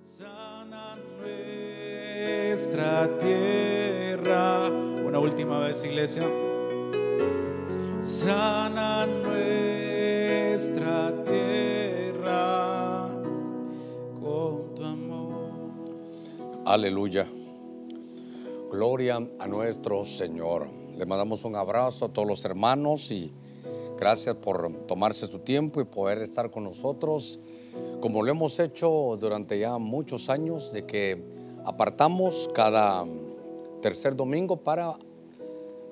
Sana nuestra tierra. Una última vez, iglesia. Sana nuestra tierra con tu amor. Aleluya. Gloria a nuestro Señor. Le mandamos un abrazo a todos los hermanos y gracias por tomarse su tiempo y poder estar con nosotros, como lo hemos hecho durante ya muchos años, de que apartamos cada tercer domingo para,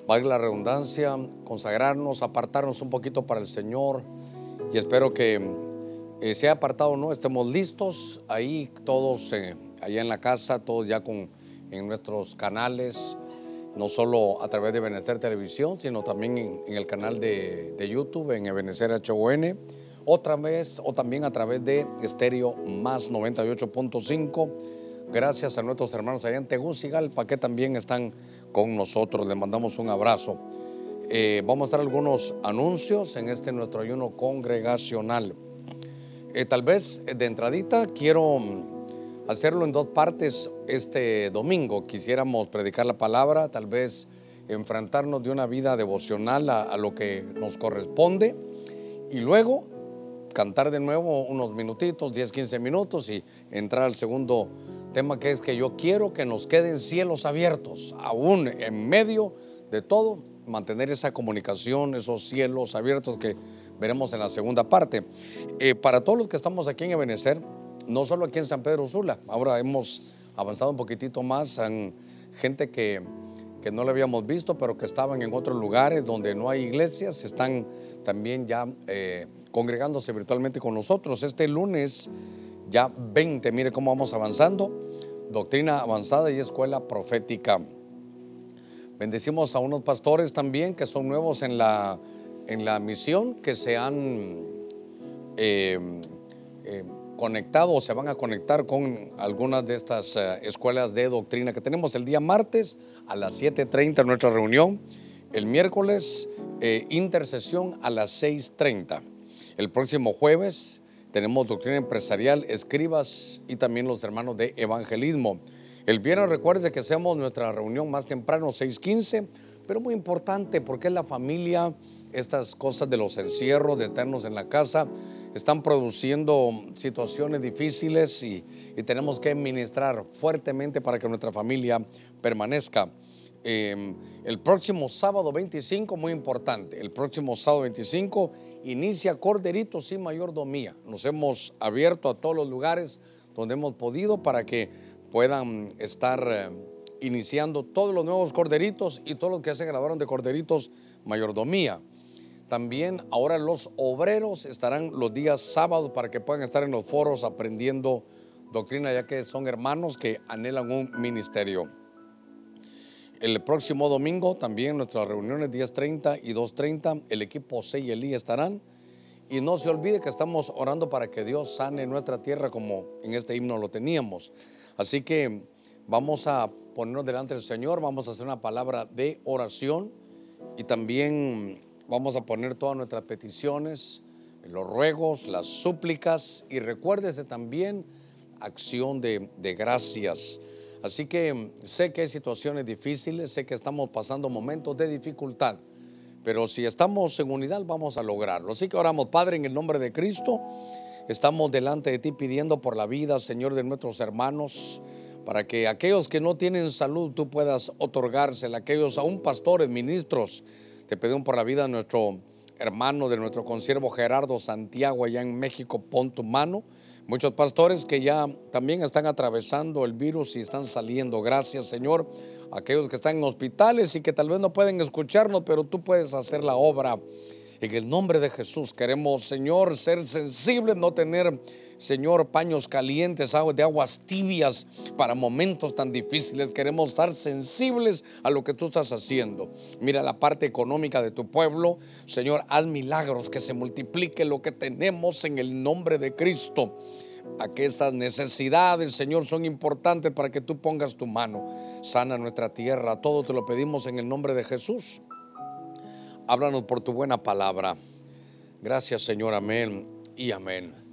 valga la redundancia, consagrarnos, apartarnos un poquito para el Señor. Y espero que eh, sea apartado no, estemos listos ahí todos, eh, allá en la casa, todos ya con en nuestros canales, no solo a través de Benecer Televisión, sino también en, el canal de, YouTube, en Benecer HON, otra vez o también a través de Estéreo Más 98.5. Gracias a nuestros hermanos allá en Tegucigalpa que también están con nosotros. Les mandamos un abrazo. Eh, vamos a dar algunos anuncios en este nuestro ayuno congregacional. Eh, tal vez de entradita quiero hacerlo en dos partes este domingo. Quisiéramos predicar la palabra, tal vez enfrentarnos de una vida devocional a, lo que nos corresponde y luego cantar de nuevo unos minutitos, 10, 15 minutos y entrar al segundo tema que es que yo quiero que nos queden cielos abiertos, aún en medio de todo, mantener esa comunicación, esos cielos abiertos que veremos en la segunda parte. Eh, para todos los que estamos aquí en Ebenecer, no solo aquí en San Pedro Sula, ahora hemos avanzado un poquitito más en gente que, que no le habíamos visto, pero que estaban en otros lugares donde no hay iglesias, están también ya eh, congregándose virtualmente con nosotros. Este lunes, ya 20, mire cómo vamos avanzando, doctrina avanzada y escuela profética. Bendecimos a unos pastores también que son nuevos en la, en la misión, que se han... Eh, eh, conectado o se van a conectar con algunas de estas escuelas de doctrina que tenemos el día martes a las 7.30 en nuestra reunión, el miércoles eh, intercesión a las 6.30, el próximo jueves tenemos doctrina empresarial, escribas y también los hermanos de evangelismo. El viernes recuerde que hacemos nuestra reunión más temprano, 6.15, pero muy importante porque es la familia, estas cosas de los encierros, de estarnos en la casa, están produciendo situaciones difíciles y, y, tenemos que ministrar fuertemente para que nuestra familia permanezca. Eh, el próximo sábado 25, muy importante, el próximo sábado 25 inicia Corderitos y Mayordomía. Nos hemos abierto a todos los lugares donde hemos podido para que puedan estar eh, iniciando todos los nuevos corderitos y todos los que se grabaron de Corderitos Mayordomía. También ahora los obreros estarán los días sábados para que puedan estar en los foros aprendiendo doctrina, ya que son hermanos que anhelan un ministerio. El próximo domingo también nuestras reuniones 10.30 y 2.30, el equipo C y Elí estarán. Y no se olvide que estamos orando para que Dios sane nuestra tierra como en este himno lo teníamos. Así que vamos a ponernos delante del Señor, vamos a hacer una palabra de oración y también vamos a poner todas nuestras peticiones, los ruegos, las súplicas y recuérdese también acción de, de gracias. Así que sé que hay situaciones difíciles, sé que estamos pasando momentos de dificultad, pero si estamos en unidad vamos a lograrlo. Así que oramos, Padre, en el nombre de Cristo, estamos delante de ti pidiendo por la vida, Señor, de nuestros hermanos, para que aquellos que no tienen salud tú puedas otorgársela, aquellos aún pastores, ministros, te pedimos por la vida de nuestro hermano, de nuestro consiervo Gerardo Santiago allá en México, pon tu mano. Muchos pastores que ya también están atravesando el virus y están saliendo. Gracias, Señor. Aquellos que están en hospitales y que tal vez no pueden escucharnos, pero tú puedes hacer la obra. En el nombre de Jesús queremos, Señor, ser sensibles, no tener, Señor, paños calientes, de aguas tibias para momentos tan difíciles. Queremos estar sensibles a lo que tú estás haciendo. Mira la parte económica de tu pueblo. Señor, haz milagros, que se multiplique lo que tenemos en el nombre de Cristo a que estas necesidades, Señor, son importantes para que tú pongas tu mano. Sana nuestra tierra, todo te lo pedimos en el nombre de Jesús. Háblanos por tu buena palabra. Gracias, Señor, amén y amén.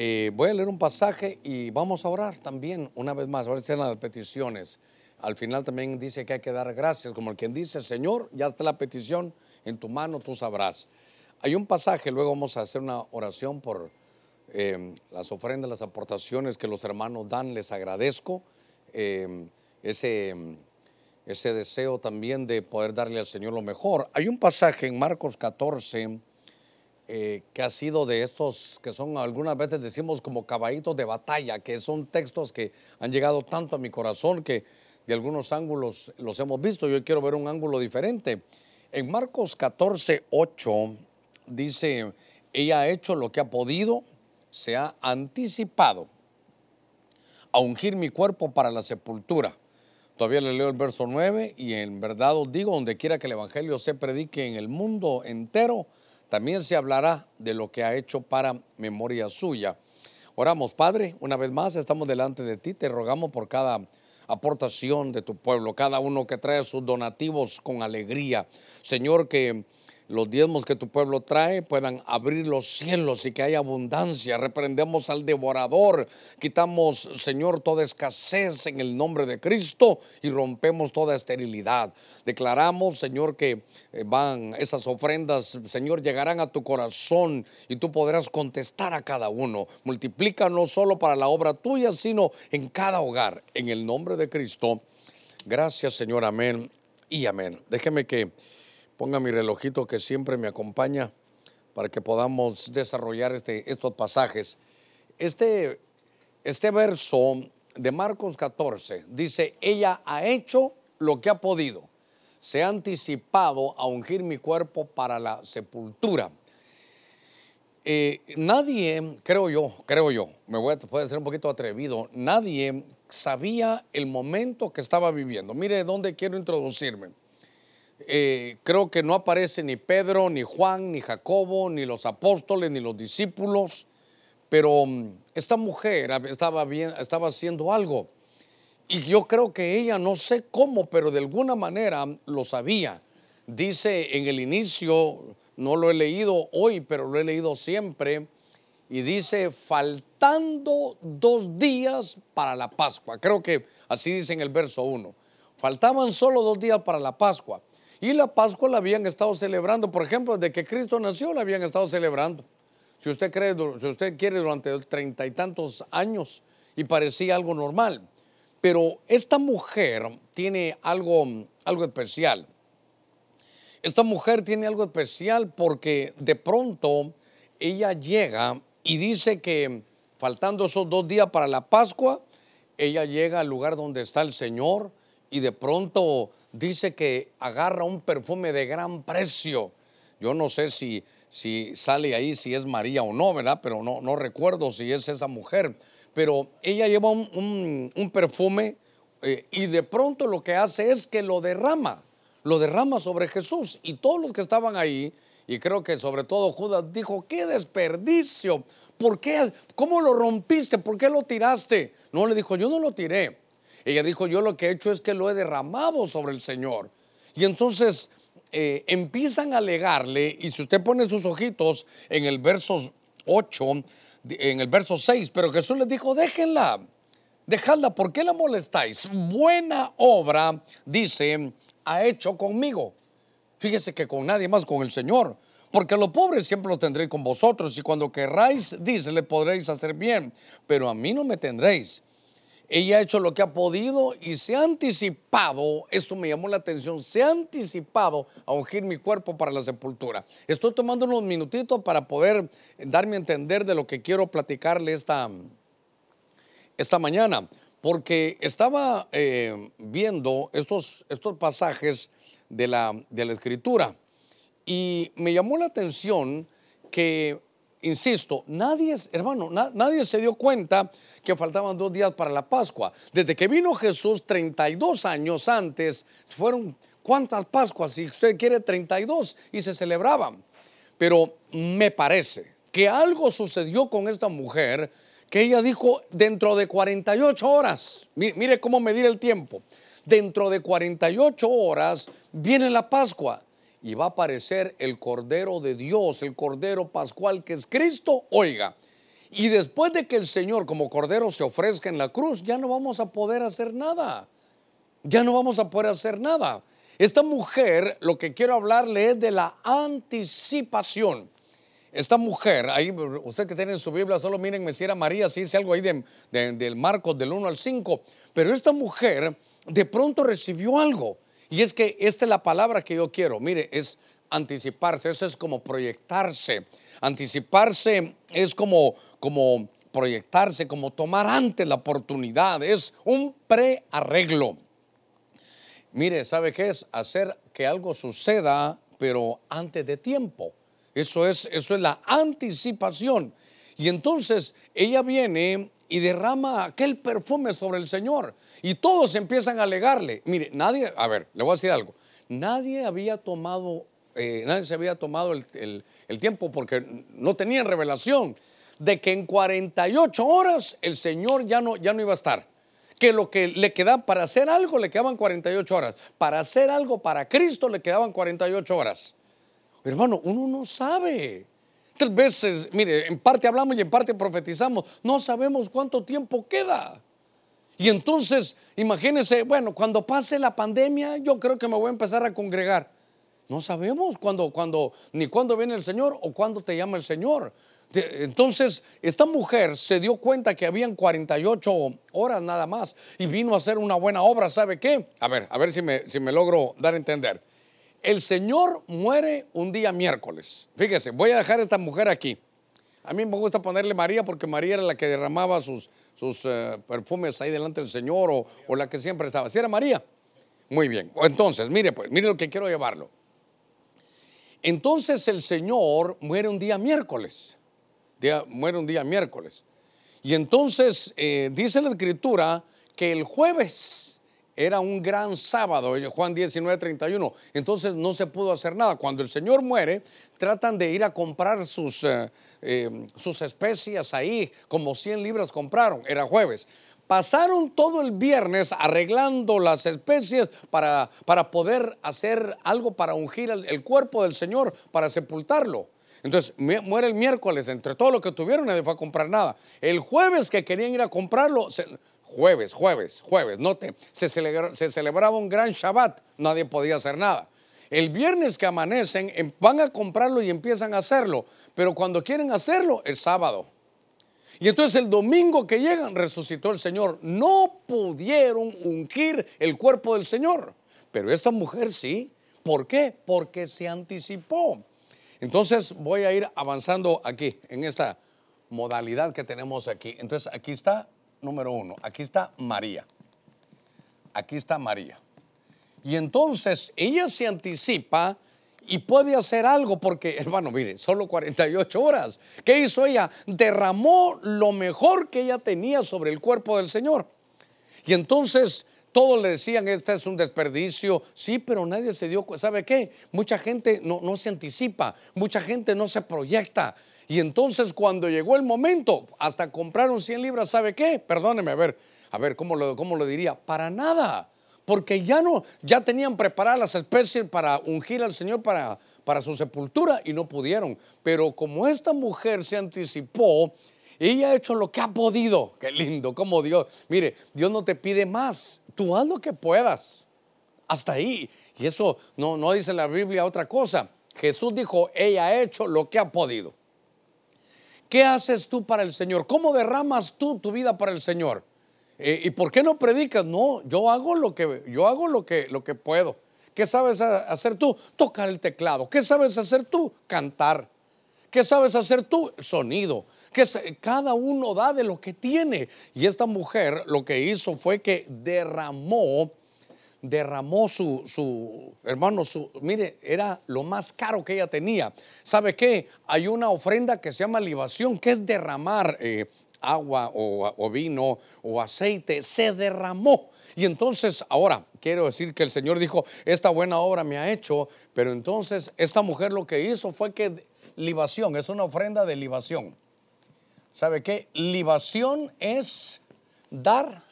Eh, voy a leer un pasaje y vamos a orar también una vez más. Ahora están las peticiones. Al final también dice que hay que dar gracias, como el quien dice, Señor, ya está la petición en tu mano, tú sabrás. Hay un pasaje, luego vamos a hacer una oración por eh, las ofrendas, las aportaciones que los hermanos dan, les agradezco. Eh, ese, ese deseo también de poder darle al Señor lo mejor. Hay un pasaje en Marcos 14 eh, que ha sido de estos que son algunas veces decimos como caballitos de batalla, que son textos que han llegado tanto a mi corazón que de algunos ángulos los hemos visto. Yo quiero ver un ángulo diferente. En Marcos 14, 8 dice, ella ha hecho lo que ha podido, se ha anticipado a ungir mi cuerpo para la sepultura. Todavía le leo el verso 9 y en verdad os digo, donde quiera que el Evangelio se predique en el mundo entero, también se hablará de lo que ha hecho para memoria suya. Oramos, Padre, una vez más estamos delante de ti, te rogamos por cada aportación de tu pueblo, cada uno que trae sus donativos con alegría. Señor, que los diezmos que tu pueblo trae puedan abrir los cielos y que haya abundancia. Reprendemos al devorador, quitamos, Señor, toda escasez en el nombre de Cristo y rompemos toda esterilidad. Declaramos, Señor, que eh, van esas ofrendas, Señor, llegarán a tu corazón y tú podrás contestar a cada uno. Multiplica no solo para la obra tuya, sino en cada hogar. En el nombre de Cristo. Gracias, Señor. Amén y amén. Déjeme que ponga mi relojito que siempre me acompaña para que podamos desarrollar este, estos pasajes. Este, este verso de Marcos 14 dice, ella ha hecho lo que ha podido, se ha anticipado a ungir mi cuerpo para la sepultura. Eh, nadie, creo yo, creo yo, me voy a, puede ser un poquito atrevido, nadie sabía el momento que estaba viviendo. Mire dónde quiero introducirme. Eh, creo que no aparece ni Pedro, ni Juan, ni Jacobo, ni los apóstoles, ni los discípulos, pero mm, esta mujer estaba, bien, estaba haciendo algo. Y yo creo que ella, no sé cómo, pero de alguna manera lo sabía. Dice en el inicio, no lo he leído hoy, pero lo he leído siempre, y dice, faltando dos días para la Pascua. Creo que así dice en el verso 1. Faltaban solo dos días para la Pascua. Y la Pascua la habían estado celebrando, por ejemplo, desde que Cristo nació la habían estado celebrando. Si usted cree, si usted quiere, durante treinta y tantos años y parecía algo normal. Pero esta mujer tiene algo, algo especial. Esta mujer tiene algo especial porque de pronto ella llega y dice que faltando esos dos días para la Pascua, ella llega al lugar donde está el Señor y de pronto dice que agarra un perfume de gran precio. Yo no sé si, si sale ahí, si es María o no, ¿verdad? Pero no, no recuerdo si es esa mujer. Pero ella lleva un, perfume eh, y de pronto lo que hace es que lo derrama, lo derrama sobre Jesús. Y todos los que estaban ahí, y creo que sobre todo Judas dijo, qué desperdicio, ¿por qué? ¿Cómo lo rompiste? ¿Por qué lo tiraste? No, le dijo, yo no lo tiré. Ella dijo, yo lo que he hecho es que lo he derramado sobre el Señor. Y entonces eh, empiezan a alegarle, y si usted pone sus ojitos en el verso 8, en el verso 6, pero Jesús les dijo, déjenla, dejadla, ¿por qué la molestáis? Buena obra, dice, ha hecho conmigo. Fíjese que con nadie más, con el Señor. Porque a los pobres siempre los tendré con vosotros y cuando querráis, dice, le podréis hacer bien, pero a mí no me tendréis. Ella ha hecho lo que ha podido y se ha anticipado, esto me llamó la atención, se ha anticipado a ungir mi cuerpo para la sepultura. Estoy tomando unos minutitos para poder darme a entender de lo que quiero platicarle esta, esta mañana, porque estaba eh, viendo estos, estos pasajes de la, de la escritura y me llamó la atención que insisto, nadie, hermano, nadie se dio cuenta que faltaban dos días para la Pascua. Desde que vino Jesús 32 años antes, fueron cuántas Pascuas, si usted quiere 32, y se celebraban. Pero me parece que algo sucedió con esta mujer que ella dijo dentro de 48 horas, mire cómo medir el tiempo, dentro de 48 horas viene la Pascua y va a aparecer el Cordero de Dios, el Cordero Pascual que es Cristo, oiga. Y después de que el Señor como Cordero se ofrezca en la cruz, ya no vamos a poder hacer nada. Ya no vamos a poder hacer nada. Esta mujer, lo que quiero hablarle es de la anticipación. Esta mujer, ahí usted que tiene en su Biblia, solo miren, me era María, si dice algo ahí de, del Marcos del 1 al 5, pero esta mujer de pronto recibió algo. Y es que esta es la palabra que yo quiero. Mire, es anticiparse, eso es como proyectarse. Anticiparse es como, como proyectarse, como tomar antes la oportunidad, es un prearreglo. Mire, ¿sabe qué es? Hacer que algo suceda, pero antes de tiempo. Eso es, eso es la anticipación. Y entonces ella viene y derrama aquel perfume sobre el Señor. Y todos empiezan a alegarle. Mire, nadie, a ver, le voy a decir algo. Nadie había tomado, eh, nadie se había tomado el, tiempo porque no tenían revelación de que en 48 horas el Señor ya no, ya no iba a estar. Que lo que le quedaba para hacer algo le quedaban 48 horas. Para hacer algo para Cristo le quedaban 48 horas. Hermano, uno no sabe. Tal veces, mire, en parte hablamos y en parte profetizamos. No sabemos cuánto tiempo queda. Y entonces, imagínense, bueno, cuando pase la pandemia, yo creo que me voy a empezar a congregar. No sabemos cuándo, cuándo, ni cuándo viene el Señor o cuándo te llama el Señor. Entonces, esta mujer se dio cuenta que habían 48 horas nada más y vino a hacer una buena obra. ¿Sabe qué? A ver, a ver si me, si me logro dar a entender. El Señor muere un día miércoles. Fíjese, voy a dejar a esta mujer aquí. A mí me gusta ponerle María porque María era la que derramaba sus, sus eh, perfumes ahí delante del Señor o, o, la que siempre estaba. ¿Sí era María? Muy bien. Entonces, mire pues, mire lo que quiero llevarlo. Entonces el Señor muere un día miércoles muere un día miércoles. Y entonces eh, dice la escritura que el jueves era un gran sábado, Juan 19, 31. Entonces no se pudo hacer nada. Cuando el Señor muere, tratan de ir a comprar sus, eh, eh, sus especias ahí, como 100 libras compraron, era jueves. Pasaron todo el viernes arreglando las especies para, para poder hacer algo para ungir el cuerpo del Señor, para sepultarlo. Entonces muere el miércoles, entre todo lo que tuvieron nadie fue a comprar nada. El jueves que querían ir a comprarlo, jueves, jueves, jueves, note, se, celebraba un gran Shabbat, nadie podía hacer nada. El viernes que amanecen em, van a comprarlo y empiezan a hacerlo, pero cuando quieren hacerlo, el sábado. Y entonces el domingo que llegan resucitó el Señor. No pudieron ungir el cuerpo del Señor, pero esta mujer sí. ¿Por qué? Porque se anticipó. Entonces voy a ir avanzando aquí, en esta modalidad que tenemos aquí. Entonces aquí está, número uno, aquí está María. Aquí está María. Y entonces ella se anticipa y puede hacer algo porque, hermano, mire, solo 48 horas. ¿Qué hizo ella? Derramó lo mejor que ella tenía sobre el cuerpo del Señor. Y entonces todos le decían, este es un desperdicio. Sí, pero nadie se dio cuenta. ¿Sabe qué? Mucha gente no, no se anticipa, mucha gente no se proyecta. Y entonces cuando llegó el momento, hasta compraron 100 libras, ¿sabe qué? Perdóneme, a ver, a ver, ¿cómo lo, cómo lo diría? Para nada. Porque ya no, ya tenían preparadas las especies para ungir al Señor para, para su sepultura y no pudieron. Pero como esta mujer se anticipó, ella ha hecho lo que ha podido. Qué lindo, como Dios. Mire, Dios no te pide más. Tú haz lo que puedas. Hasta ahí. Y eso no, no dice la Biblia otra cosa. Jesús dijo, ella ha hecho lo que ha podido. ¿Qué haces tú para el Señor? ¿Cómo derramas tú tu vida para el Señor? Eh, ¿Y por qué no predicas? No, yo hago lo que, yo hago lo que, lo que puedo. ¿Qué sabes hacer tú? Tocar el teclado. ¿Qué sabes hacer tú? Cantar. ¿Qué sabes hacer tú? Sonido que cada uno da de lo que tiene. Y esta mujer lo que hizo fue que derramó, derramó su, su hermano, su, mire, era lo más caro que ella tenía. ¿Sabe qué? Hay una ofrenda que se llama libación, que es derramar eh, agua o, o vino o aceite, se derramó. Y entonces, ahora, quiero decir que el Señor dijo, esta buena obra me ha hecho, pero entonces esta mujer lo que hizo fue que libación, es una ofrenda de libación. ¿Sabe qué? Libación es dar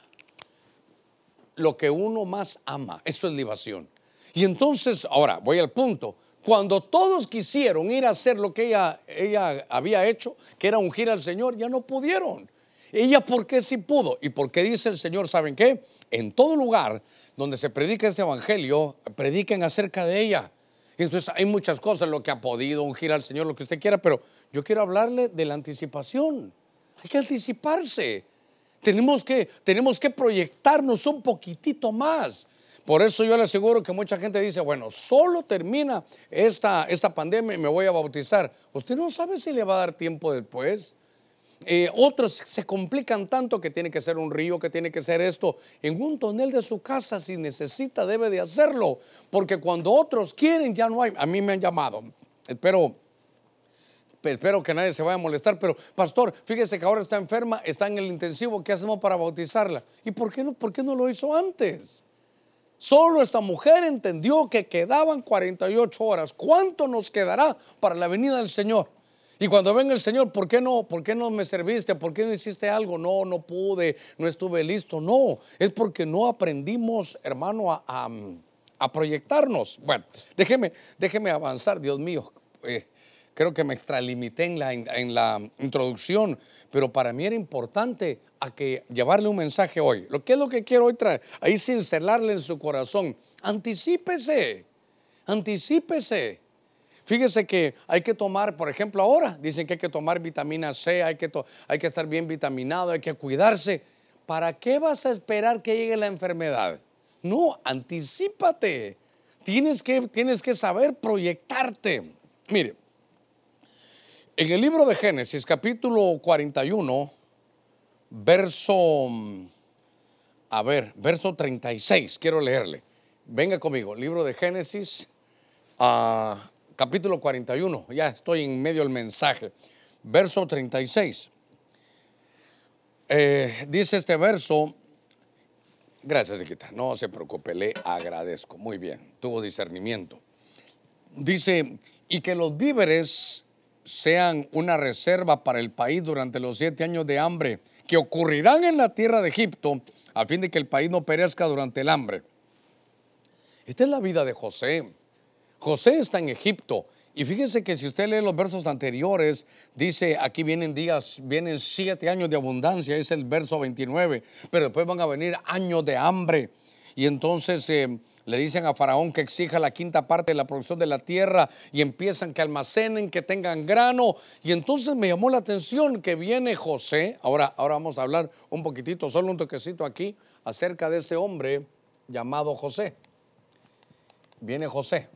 lo que uno más ama. Eso es libación. Y entonces, ahora voy al punto. Cuando todos quisieron ir a hacer lo que ella, ella había hecho, que era ungir al Señor, ya no pudieron. Ella, ¿por qué sí pudo? ¿Y por qué dice el Señor? ¿Saben qué? En todo lugar donde se predica este evangelio, prediquen acerca de ella. Entonces hay muchas cosas, lo que ha podido ungir al Señor, lo que usted quiera, pero yo quiero hablarle de la anticipación. Hay que anticiparse. Tenemos que, tenemos que proyectarnos un poquitito más. Por eso yo le aseguro que mucha gente dice, bueno, solo termina esta, esta pandemia y me voy a bautizar. Usted no sabe si le va a dar tiempo después. Eh, otros se complican tanto que tiene que ser un río, que tiene que ser esto. En un tonel de su casa, si necesita, debe de hacerlo. Porque cuando otros quieren, ya no hay. A mí me han llamado. Espero, espero que nadie se vaya a molestar. Pero, pastor, fíjese que ahora está enferma, está en el intensivo. ¿Qué hacemos para bautizarla? ¿Y por qué no, por qué no lo hizo antes? Solo esta mujer entendió que quedaban 48 horas. ¿Cuánto nos quedará para la venida del Señor? Y cuando venga el Señor, ¿por qué no? ¿Por qué no me serviste? ¿Por qué no hiciste algo? No, no pude, no estuve listo. No, es porque no aprendimos, hermano, a, a, proyectarnos. Bueno, déjeme, déjeme avanzar, Dios mío. Eh, creo que me extralimité en la, introducción, pero para mí era importante a que llevarle un mensaje hoy. Lo que es lo que quiero hoy traer, ahí cincelarle en su corazón. Anticípese, anticípese. Fíjese que hay que tomar, por ejemplo, ahora dicen que hay que tomar vitamina C, hay que, hay que estar bien vitaminado, hay que cuidarse. ¿Para qué vas a esperar que llegue la enfermedad? No, anticipate. Tienes que, tienes que saber proyectarte. Mire, en el libro de Génesis, capítulo 41, verso, a ver, verso 36, quiero leerle. Venga conmigo, libro de Génesis, a capítulo 41, ya estoy en medio del mensaje, verso 36. Eh, dice este verso, gracias, Chiquita, no se preocupe, le agradezco, muy bien, tuvo discernimiento. Dice, y que los víveres sean una reserva para el país durante los siete años de hambre que ocurrirán en la tierra de Egipto, a fin de que el país no perezca durante el hambre. Esta es la vida de José. José está en Egipto. Y fíjese que si usted lee los versos anteriores, dice, aquí vienen días, vienen siete años de abundancia, es el verso 29, pero después van a venir años de hambre. Y entonces eh, le dicen a Faraón que exija la quinta parte de la producción de la tierra y empiezan que almacenen, que tengan grano. Y entonces me llamó la atención que viene José, ahora, ahora vamos a hablar un poquitito, solo un toquecito aquí, acerca de este hombre llamado José. Viene José.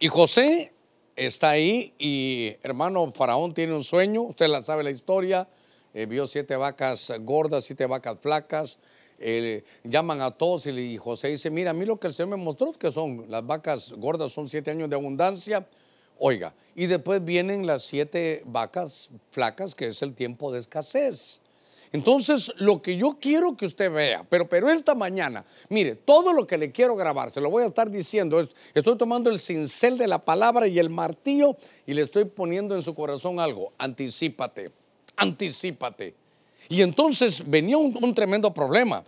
Y José está ahí y hermano Faraón tiene un sueño, usted la sabe la historia, eh, vio siete vacas gordas, siete vacas flacas, eh, llaman a todos y, José dice, mira, a mí lo que el Señor me mostró que son las vacas gordas, son siete años de abundancia, oiga, y después vienen las siete vacas flacas, que es el tiempo de escasez. Entonces, lo que yo quiero que usted vea, pero, pero esta mañana, mire, todo lo que le quiero grabar, se lo voy a estar diciendo, estoy tomando el cincel de la palabra y el martillo y le estoy poniendo en su corazón algo, anticípate, anticípate. Y entonces venía un, tremendo problema.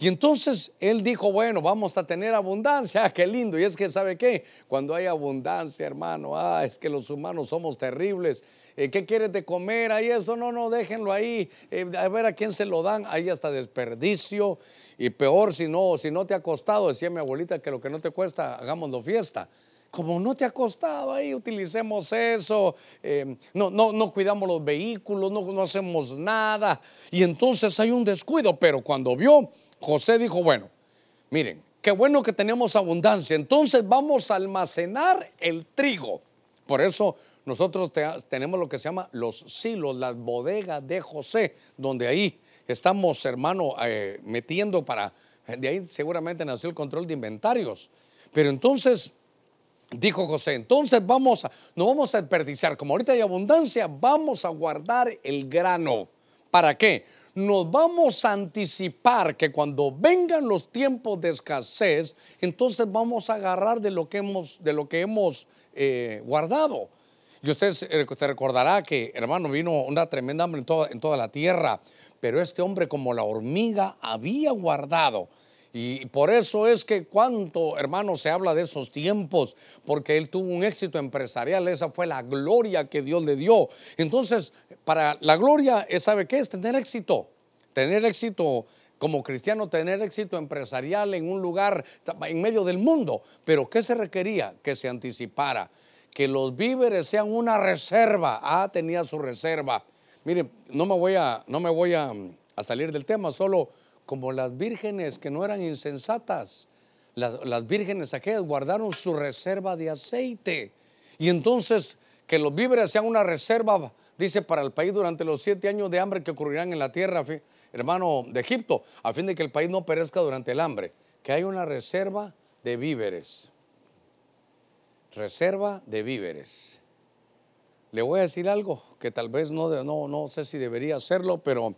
Y entonces él dijo, bueno, vamos a tener abundancia, ah, qué lindo. Y es que, ¿sabe qué? Cuando hay abundancia, hermano, ah, es que los humanos somos terribles. Eh, ¿qué quieres de comer? Ahí esto, no, no, déjenlo ahí, eh, a ver a quién se lo dan, ahí hasta desperdicio. Y peor si no, si no te ha costado, decía mi abuelita, que lo que no te cuesta, hagámoslo fiesta como no te ha costado ahí, utilicemos eso, eh, no, no, no cuidamos los vehículos, no, no hacemos nada. Y entonces hay un descuido, pero cuando vio, José dijo, bueno, miren, qué bueno que tenemos abundancia, entonces vamos a almacenar el trigo. Por eso nosotros tenemos lo que se llama los silos, las bodegas de José, donde ahí estamos, hermano, eh, metiendo para, de ahí seguramente nació el control de inventarios. Pero entonces, dijo José, entonces vamos a, no vamos a desperdiciar, como ahorita hay abundancia, vamos a guardar el grano. ¿Para qué? Nos vamos a anticipar que cuando vengan los tiempos de escasez, entonces vamos a agarrar de lo que hemos, de lo que hemos eh, guardado. Y usted se recordará que, hermano, vino una tremenda hambre en toda, en toda la tierra, pero este hombre como la hormiga había guardado. Y por eso es que cuánto, hermano, se habla de esos tiempos, porque él tuvo un éxito empresarial, esa fue la gloria que Dios le dio. Entonces, para la gloria, ¿sabe qué es? Tener éxito, tener éxito como cristiano, tener éxito empresarial en un lugar en medio del mundo. Pero ¿qué se requería? Que se anticipara, que los víveres sean una reserva. Ah, tenía su reserva. Mire, no me voy a, no me voy a, a salir del tema, solo como las vírgenes que no eran insensatas. Las, vírgenes aquellas guardaron su reserva de aceite. Y entonces que los víveres sean una reserva, dice, para el país durante los siete años de hambre que ocurrirán en la tierra, hermano, de Egipto, a fin de que el país no perezca durante el hambre. Que hay una reserva de víveres. Reserva de víveres. Le voy a decir algo que tal vez no, no, no sé si debería hacerlo, pero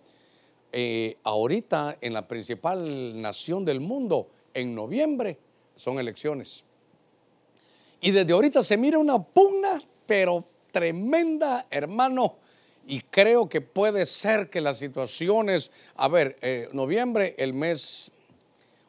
eh, ahorita en la principal nación del mundo, en noviembre, son elecciones. Y desde ahorita se mira una pugna, pero tremenda, hermano. Y creo que puede ser que las situaciones, a ver, eh, noviembre, el mes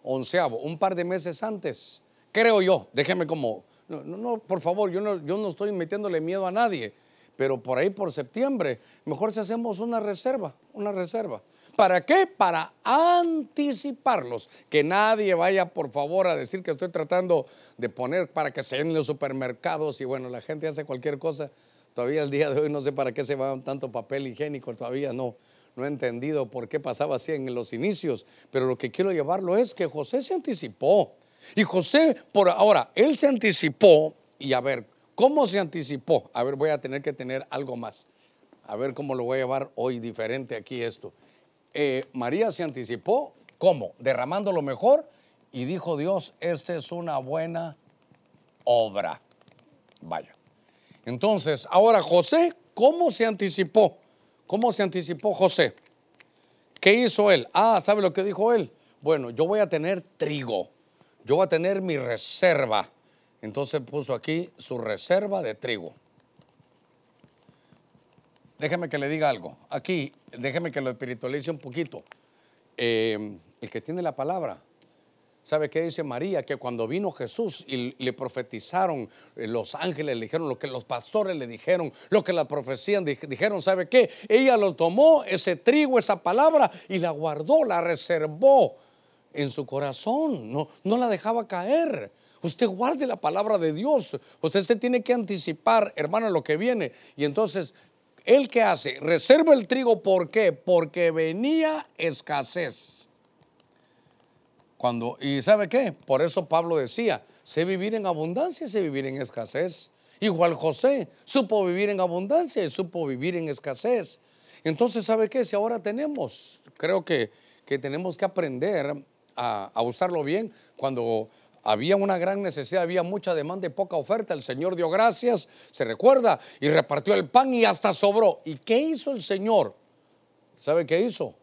onceavo, un par de meses antes, creo yo, déjeme como, no, no, por favor, yo no, yo no estoy metiéndole miedo a nadie, pero por ahí por septiembre, mejor si hacemos una reserva, una reserva. ¿Para qué? Para anticiparlos. Que nadie vaya, por favor, a decir que estoy tratando de poner para que se en los supermercados y bueno, la gente hace cualquier cosa. Todavía el día de hoy no sé para qué se va tanto papel higiénico, todavía no, no he entendido por qué pasaba así en los inicios, pero lo que quiero llevarlo es que José se anticipó. Y José, por ahora, él se anticipó y a ver, ¿cómo se anticipó? A ver, voy a tener que tener algo más. A ver cómo lo voy a llevar hoy diferente aquí esto. Eh, María se anticipó, ¿cómo? Derramando lo mejor y dijo Dios, esta es una buena obra. Vaya. Entonces, ahora José, ¿cómo se anticipó? ¿Cómo se anticipó José? ¿Qué hizo él? Ah, ¿sabe lo que dijo él? Bueno, yo voy a tener trigo, yo voy a tener mi reserva. Entonces puso aquí su reserva de trigo. Déjeme que le diga algo. Aquí, déjeme que lo espiritualice un poquito. Eh, el que tiene la palabra, ¿sabe qué dice María? Que cuando vino Jesús y le profetizaron, eh, los ángeles le dijeron, lo que los pastores le dijeron, lo que la profecía dijeron, ¿sabe qué? Ella lo tomó, ese trigo, esa palabra, y la guardó, la reservó en su corazón, no, no la dejaba caer. Usted guarde la palabra de Dios. Usted se tiene que anticipar, hermano, lo que viene. Y entonces ¿El que hace? Reserva el trigo, ¿por qué? Porque venía escasez. Cuando, ¿Y sabe qué? Por eso Pablo decía, sé vivir en abundancia, sé vivir en escasez. Igual José, supo vivir en abundancia y supo vivir en escasez. Entonces, ¿sabe qué? Si ahora tenemos, creo que, que tenemos que aprender a usarlo bien cuando había una gran necesidad, había mucha demanda y poca oferta. El Señor dio gracias, se recuerda, y repartió el pan y hasta sobró. ¿Y qué hizo el Señor? ¿Sabe qué hizo?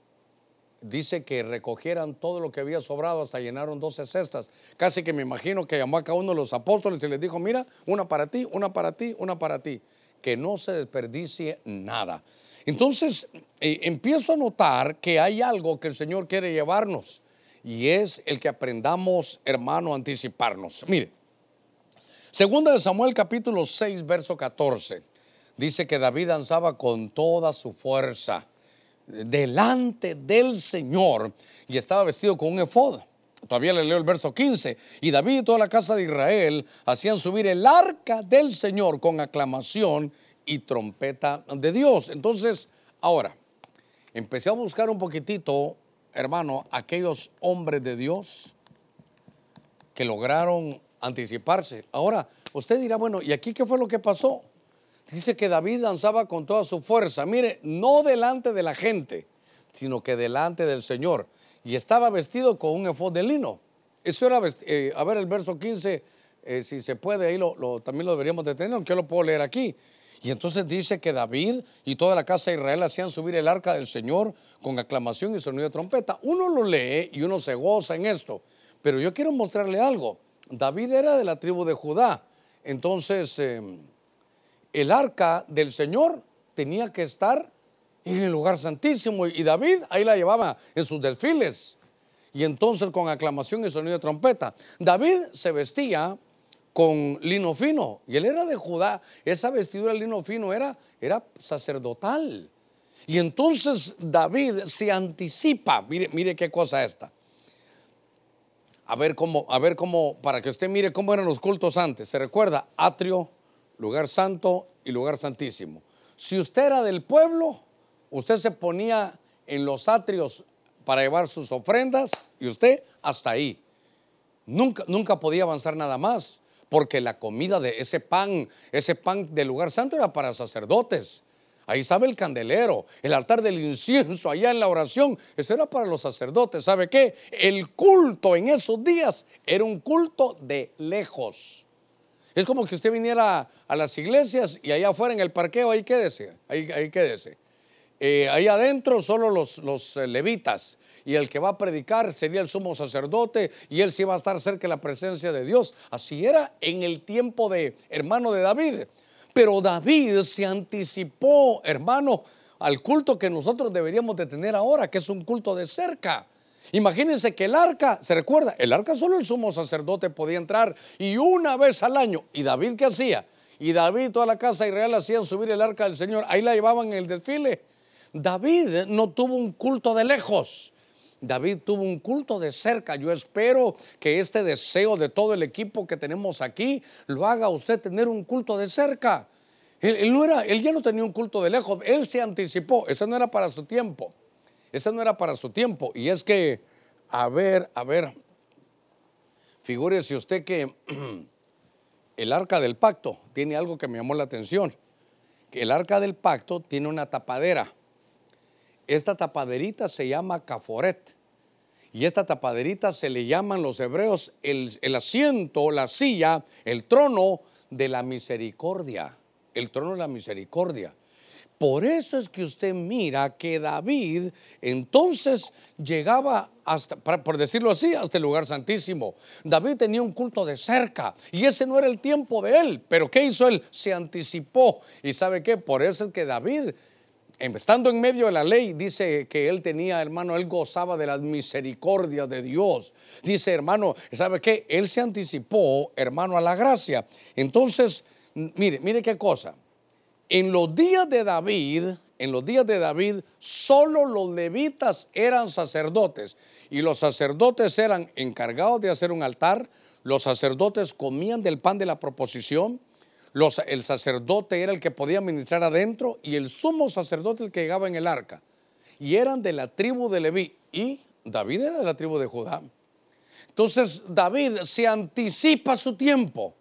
Dice que recogieran todo lo que había sobrado, hasta llenaron 12 cestas. Casi que me imagino que llamó a cada uno de los apóstoles y les dijo, mira, una para ti, una para ti, una para ti. Que no se desperdicie nada. Entonces, eh, empiezo a notar que hay algo que el Señor quiere llevarnos y es el que aprendamos, hermano, a anticiparnos. Mire, segunda de Samuel capítulo 6, verso 14, dice que David danzaba con toda su fuerza delante del Señor y estaba vestido con un efod. Todavía le leo el verso 15. Y David y toda la casa de Israel hacían subir el arca del Señor con aclamación y trompeta de Dios. Entonces, ahora, empecé a buscar un poquitito hermano, aquellos hombres de Dios que lograron anticiparse. Ahora, usted dirá, bueno, ¿y aquí qué fue lo que pasó? Dice que David danzaba con toda su fuerza. Mire, no delante de la gente, sino que delante del Señor. Y estaba vestido con un efod de lino. Eso era, eh, a ver el verso 15, eh, si se puede, ahí también lo deberíamos de tener, aunque yo lo puedo leer aquí. Y entonces dice que David y toda la casa de Israel hacían subir el arca del Señor con aclamación y sonido de trompeta. Uno lo lee y uno se goza en esto. Pero yo quiero mostrarle algo. David era de la tribu de Judá. Entonces, em, el arca del Señor tenía que estar en el lugar santísimo. Y David ahí la llevaba en sus desfiles. Y entonces con aclamación y sonido de trompeta. David se vestía con lino fino y él era de Judá. Esa vestidura de lino fino era, era sacerdotal. Y entonces David se anticipa. Mire, mire qué cosa esta. A ver cómo, a ver cómo, para que usted mire cómo eran los cultos antes. Se recuerda, atrio, lugar santo y lugar santísimo. Si usted era del pueblo, usted se ponía en los atrios para llevar sus ofrendas y usted hasta ahí. Nunca, nunca podía avanzar nada más, porque la comida de ese pan, ese pan del lugar santo era para sacerdotes. Ahí estaba el candelero, el altar del incienso, allá en la oración. Eso era para los sacerdotes. ¿Sabe qué? El culto en esos días era un culto de lejos. Es como que usted viniera a las iglesias y allá afuera en el parqueo, ahí quédese, ahí, ahí quédese. Eh, ahí adentro solo los, eh, levitas y el que va a predicar sería el sumo sacerdote y él sí va a estar cerca de la presencia de Dios. Así era en el tiempo de hermano de David. Pero David se anticipó, hermano, al culto que nosotros deberíamos de tener ahora, que es un culto de cerca. Imagínense que el arca, ¿se recuerda? El arca solo el sumo sacerdote podía entrar y una vez al año. ¿Y David qué hacía? Y David toda la casa Israel hacían subir el arca del Señor. Ahí la llevaban en el desfile. David no tuvo un culto de lejos. David tuvo un culto de cerca. Yo espero que este deseo de todo el equipo que tenemos aquí lo haga usted tener un culto de cerca. Él, no era, ya no tenía un culto de lejos, él se anticipó. Eso no era para su tiempo. Ese no era para su tiempo. Y es que, a ver, a ver, figúrese usted que el arca del pacto tiene algo que me llamó la atención. El arca del pacto tiene una tapadera. Esta tapaderita se llama caforet. Y esta tapaderita se le llaman los hebreos el, el asiento, la silla, el trono de la misericordia. El trono de la misericordia. Por eso es que usted mira que David entonces llegaba hasta, por decirlo así, hasta el lugar santísimo. David tenía un culto de cerca y ese no era el tiempo de él. Pero ¿qué hizo él? Se anticipó. ¿Y sabe qué? Por eso es que David estando en medio de la ley, dice que él tenía, hermano, él gozaba de las misericordias de Dios. Dice, hermano, ¿sabe qué? Él se anticipó, hermano, a la gracia. Entonces, mire, mire qué cosa. En los días de David, en los días de David, solo los levitas eran sacerdotes y los sacerdotes eran encargados de hacer un altar, los sacerdotes comían del pan de la proposición, el sacerdote era el que podía ministrar adentro y el sumo sacerdote el que llegaba en el arca. Y eran de la tribu de Leví. Y David era de la tribu de Judá. Entonces David se anticipa su tiempo.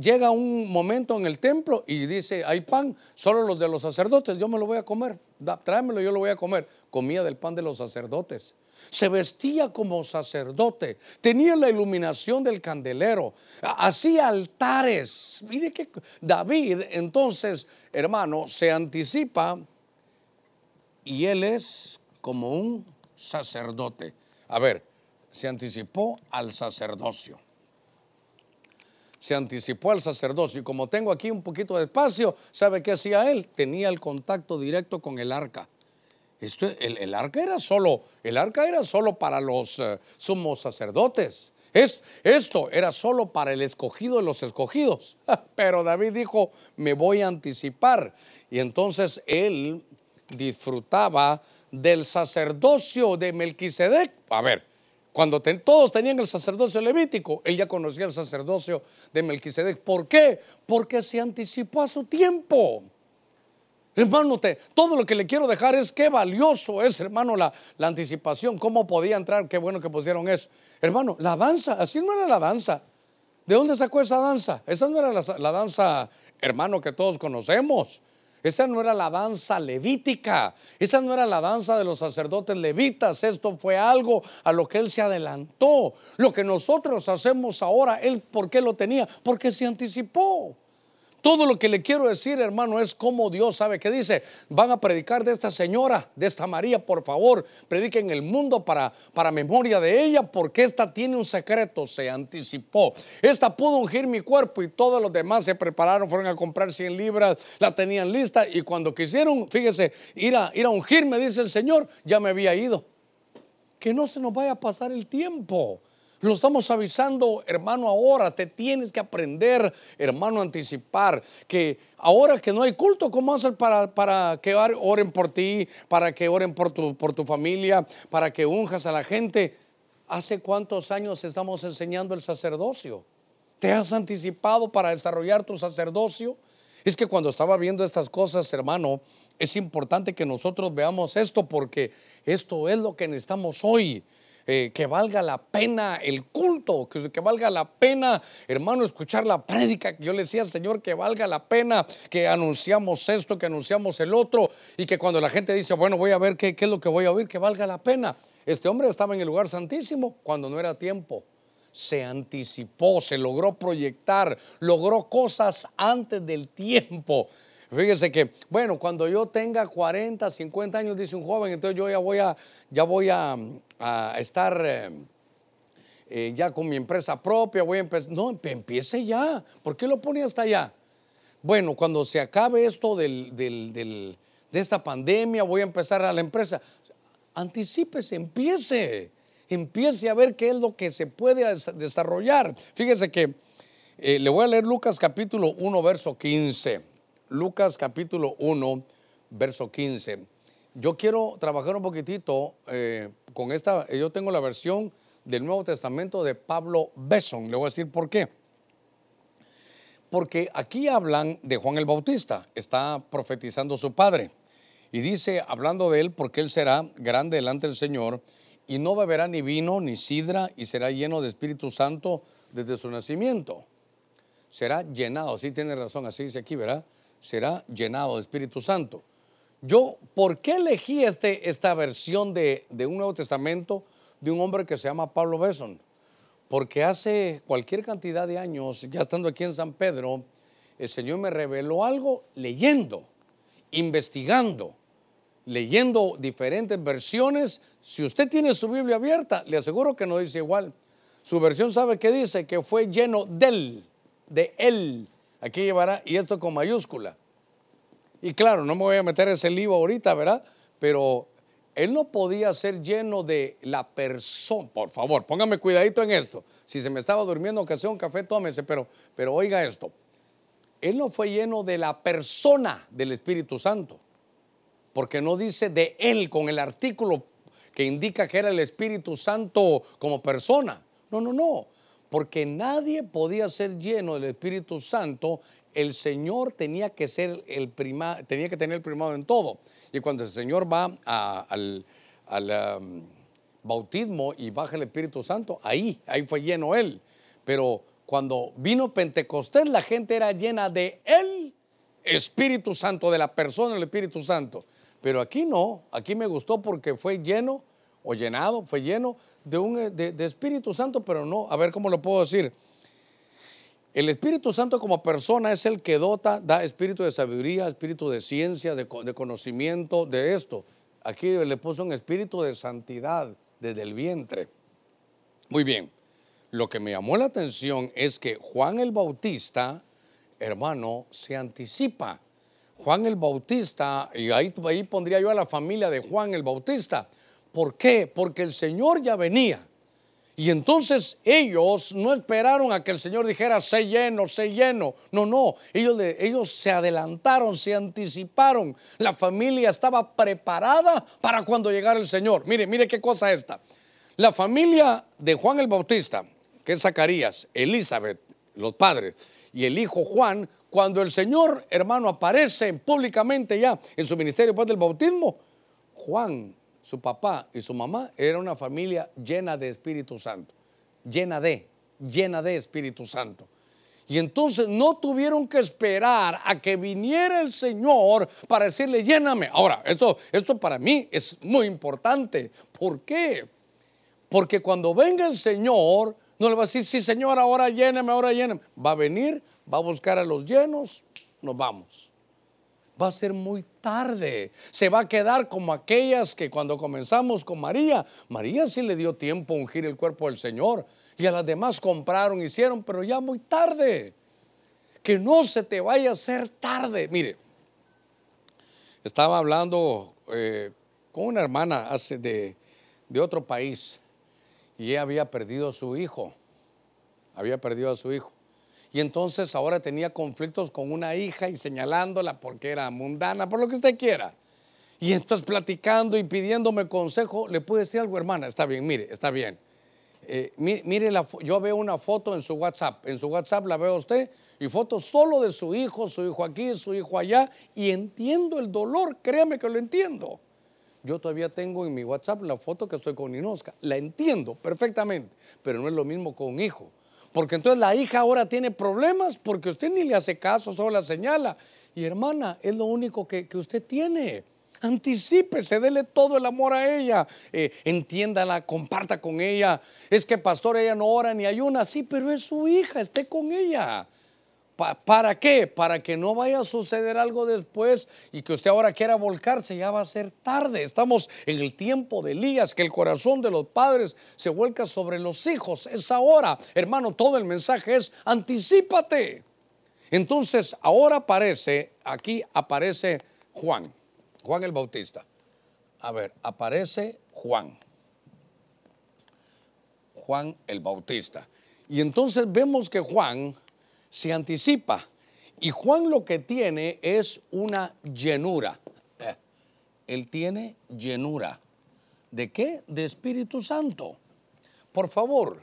Llega un momento en el templo y dice, hay pan, solo los de los sacerdotes, yo me lo voy a comer. tráemelo, yo lo voy a comer. Comía del pan de los sacerdotes se vestía como sacerdote, tenía la iluminación del candelero, hacía altares. Mire que David entonces, hermano, se anticipa y él es como un sacerdote. A ver, se anticipó al sacerdocio. Se anticipó al sacerdocio y como tengo aquí un poquito de espacio, ¿sabe qué hacía él? Tenía el contacto directo con el arca. Esto, el, arca era solo, el arca era solo para los eh, sumos sacerdotes. Es, esto era solo para el escogido de los escogidos. Pero David dijo, me voy a anticipar. Y entonces él disfrutaba del sacerdocio de Melquisedec. A ver, cuando todos tenían el sacerdocio levítico, él ya conocía el sacerdocio de Melquisedec. ¿Por qué? Porque se anticipó a su tiempo. Hermano, todo lo que le quiero dejar es qué valioso es, hermano, la, anticipación. ¿Cómo podía entrar? Qué bueno que pusieron eso. Hermano, la danza, así no era la danza. ¿De dónde sacó esa danza? Esa no era la danza, hermano, que todos conocemos. Esa no era la danza levítica. Esa no era la danza de los sacerdotes levitas. Esto fue algo a lo que él se adelantó. Lo que nosotros hacemos ahora, él, ¿por qué lo tenía? Porque se anticipó. Todo lo que le quiero decir, hermano, es como Dios sabe que dice. Van a predicar de esta señora, de esta María, por favor. Prediquen el mundo para, para memoria de ella, porque esta tiene un secreto, se anticipó. Esta pudo ungir mi cuerpo y todos los demás se prepararon, fueron a comprar 100 libras, la tenían lista y cuando quisieron, fíjese, ir a, ir a ungir, me dice el Señor, ya me había ido. que no se nos vaya a pasar el tiempo. Lo estamos avisando, hermano, ahora te tienes que aprender, hermano, a anticipar que ahora que no hay culto, ¿cómo hacer para, para que oren por ti, para que oren por tu, por tu familia, para que unjas a la gente? ¿Hace cuántos años estamos enseñando el sacerdocio? ¿Te has anticipado para desarrollar tu sacerdocio? Es que cuando estaba viendo estas cosas, hermano, es importante que nosotros veamos esto porque esto es lo que necesitamos hoy. Eh, que valga la pena el culto, que, que, valga la pena, hermano, escuchar la prédica. Yo le decía al Señor que valga la pena que anunciamos esto, que anunciamos el otro, y que cuando la gente dice, bueno, voy a ver qué, qué es lo que voy a oír, que valga la pena. Este hombre estaba en el lugar santísimo cuando no era tiempo. Se anticipó, se logró proyectar, logró cosas antes del tiempo. Fíjese que, bueno, cuando yo tenga 40, 50 años, dice un joven, entonces yo ya voy a, ya voy a, estar eh, eh, ya con mi empresa propia, voy a empezar. No, empiece ya. ¿Por qué lo pone hasta allá? Bueno, cuando se acabe esto del, de esta pandemia, voy a empezar a la empresa. Anticípese, empiece. Empiece a ver qué es lo que se puede desarrollar. Fíjese que eh, le voy a leer Lucas capítulo 1, verso 15. Lucas capítulo 1, verso 15. Yo quiero trabajar un poquitito eh, con esta, yo tengo la versión del Nuevo Testamento de Pablo Besson. Le voy a decir por qué. Porque aquí hablan de Juan el Bautista, está profetizando su padre. Y dice, hablando de él, porque él será grande delante del Señor y no beberá ni vino ni sidra y será lleno de Espíritu Santo desde su nacimiento. Será llenado, sí tiene razón, así dice aquí, ¿verdad? será llenado de Espíritu Santo. Yo, ¿por qué elegí este, esta versión de, un Nuevo Testamento de un hombre que se llama Pablo Besson? Porque hace cualquier cantidad de años, ya estando aquí en San Pedro, el Señor me reveló algo leyendo, investigando, leyendo diferentes versiones. Si usted tiene su Biblia abierta, le aseguro que no dice igual. Su versión sabe que dice que fue lleno del, de él, Aquí llevará, y esto con mayúscula. Y claro, no me voy a meter ese libro ahorita, ¿verdad? Pero él no podía ser lleno de la persona. Por favor, póngame cuidadito en esto. Si se me estaba durmiendo, que sea un café, tómese, pero, pero oiga esto. Él no fue lleno de la persona del Espíritu Santo, porque no dice de él con el artículo que indica que era el Espíritu Santo como persona. No, no, no porque nadie podía ser lleno del Espíritu Santo, el Señor tenía que ser el prima, tenía que tener el primado en todo. Y cuando el Señor va al, um, bautismo y baja el Espíritu Santo, ahí, ahí fue lleno él. Pero cuando vino Pentecostés, la gente era llena de él, Espíritu Santo, de la persona del Espíritu Santo. Pero aquí no, aquí me gustó porque fue lleno o llenado, fue lleno de, un, de, Espíritu Santo, pero no, a ver cómo lo puedo decir. El Espíritu Santo como persona es el que dota, da espíritu de sabiduría, espíritu de ciencia, de, conocimiento, de esto. Aquí le puso un espíritu de santidad desde el vientre. Muy bien, lo que me llamó la atención es que Juan el Bautista, hermano, se anticipa. Juan el Bautista, y ahí, ahí pondría yo a la familia de Juan el Bautista, ¿Por qué? Porque el Señor ya venía. Y entonces ellos no esperaron a que el Señor dijera, sé lleno, sé lleno. No, no, ellos, ellos se adelantaron, se anticiparon. La familia estaba preparada para cuando llegara el Señor. Mire, mire qué cosa esta. La familia de Juan el Bautista, que es Zacarías, Elizabeth, los padres, y el hijo Juan, cuando el Señor, hermano, aparece públicamente ya en su ministerio después del bautismo, Juan su papá y su mamá era una familia llena de Espíritu Santo, llena de, llena de Espíritu Santo. Y entonces no tuvieron que esperar a que viniera el Señor para decirle, lléname. Ahora, esto, esto para mí es muy importante. ¿Por qué? Porque cuando venga el Señor, no le va a decir, sí, Señor, ahora lléname, ahora lléname. Va a venir, va a buscar a los llenos, nos vamos va a ser muy tarde. Se va a quedar como aquellas que cuando comenzamos con María, María sí le dio tiempo a ungir el cuerpo del Señor. Y a las demás compraron, hicieron, pero ya muy tarde. Que no se te vaya a hacer tarde. Mire, estaba hablando eh, con una hermana hace de, de otro país y ella había perdido a su hijo. Había perdido a su hijo. Y entonces ahora tenía conflictos con una hija y señalándola porque era mundana, por lo que usted quiera. Y entonces platicando y pidiéndome consejo, le pude decir algo, hermana, está bien, mire, está bien. Eh, mire, la, yo veo una foto en su WhatsApp, en su WhatsApp la veo usted, y fotos solo de su hijo, su hijo aquí, su hijo allá, y entiendo el dolor, créame que lo entiendo. Yo todavía tengo en mi WhatsApp la foto que estoy con Inosca, la entiendo perfectamente, pero no es lo mismo con un hijo. Porque entonces la hija ahora tiene problemas porque usted ni le hace caso, solo la señala. Y hermana, es lo único que, que usted tiene. Anticípese, dele todo el amor a ella, eh, entiéndala, comparta con ella. Es que pastor, ella no ora ni ayuna, sí, pero es su hija, esté con ella. ¿Para qué? Para que no vaya a suceder algo después y que usted ahora quiera volcarse, ya va a ser tarde. Estamos en el tiempo de Elías, que el corazón de los padres se vuelca sobre los hijos. Es ahora, hermano, todo el mensaje es anticípate. Entonces, ahora aparece, aquí aparece Juan. Juan el Bautista. A ver, aparece Juan. Juan el Bautista. Y entonces vemos que Juan se anticipa. Y Juan lo que tiene es una llenura. Eh, él tiene llenura. ¿De qué? De Espíritu Santo. Por favor,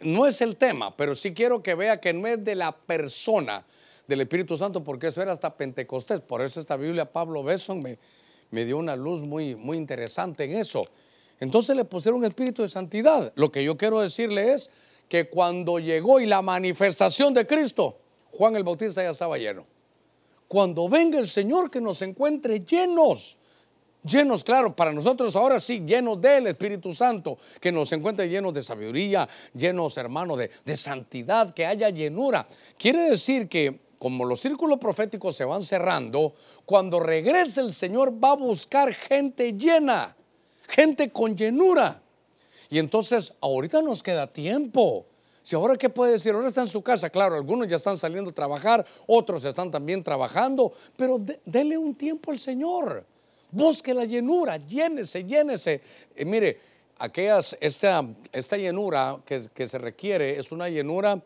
no es el tema, pero sí quiero que vea que no es de la persona, del Espíritu Santo, porque eso era hasta Pentecostés. Por eso esta Biblia, Pablo Besson, me, me dio una luz muy, muy interesante en eso. Entonces le pusieron espíritu de santidad. Lo que yo quiero decirle es que cuando llegó y la manifestación de Cristo, Juan el Bautista ya estaba lleno. Cuando venga el Señor que nos encuentre llenos, llenos, claro, para nosotros ahora sí, llenos del Espíritu Santo, que nos encuentre llenos de sabiduría, llenos, hermanos, de, de santidad, que haya llenura. Quiere decir que como los círculos proféticos se van cerrando, cuando regrese el Señor va a buscar gente llena, gente con llenura. Y entonces ahorita nos queda tiempo. Si ahora qué puede decir, ahora está en su casa, claro, algunos ya están saliendo a trabajar, otros están también trabajando, pero dele un tiempo al Señor. Busque la llenura, llénese, llénese. Eh, mire, aquellas, esta, esta llenura que, que se requiere es una llenura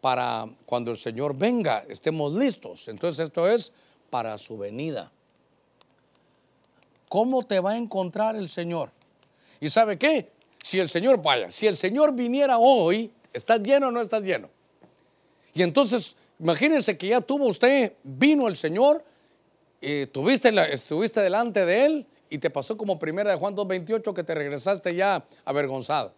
para cuando el Señor venga, estemos listos. Entonces esto es para su venida. ¿Cómo te va a encontrar el Señor? ¿Y sabe qué? Si el Señor, vaya, si el Señor viniera hoy, ¿estás lleno o no estás lleno? Y entonces, imagínense que ya tuvo usted, vino el Señor, y tuviste estuviste delante de Él y te pasó como primera de Juan 2.28 que te regresaste ya avergonzado.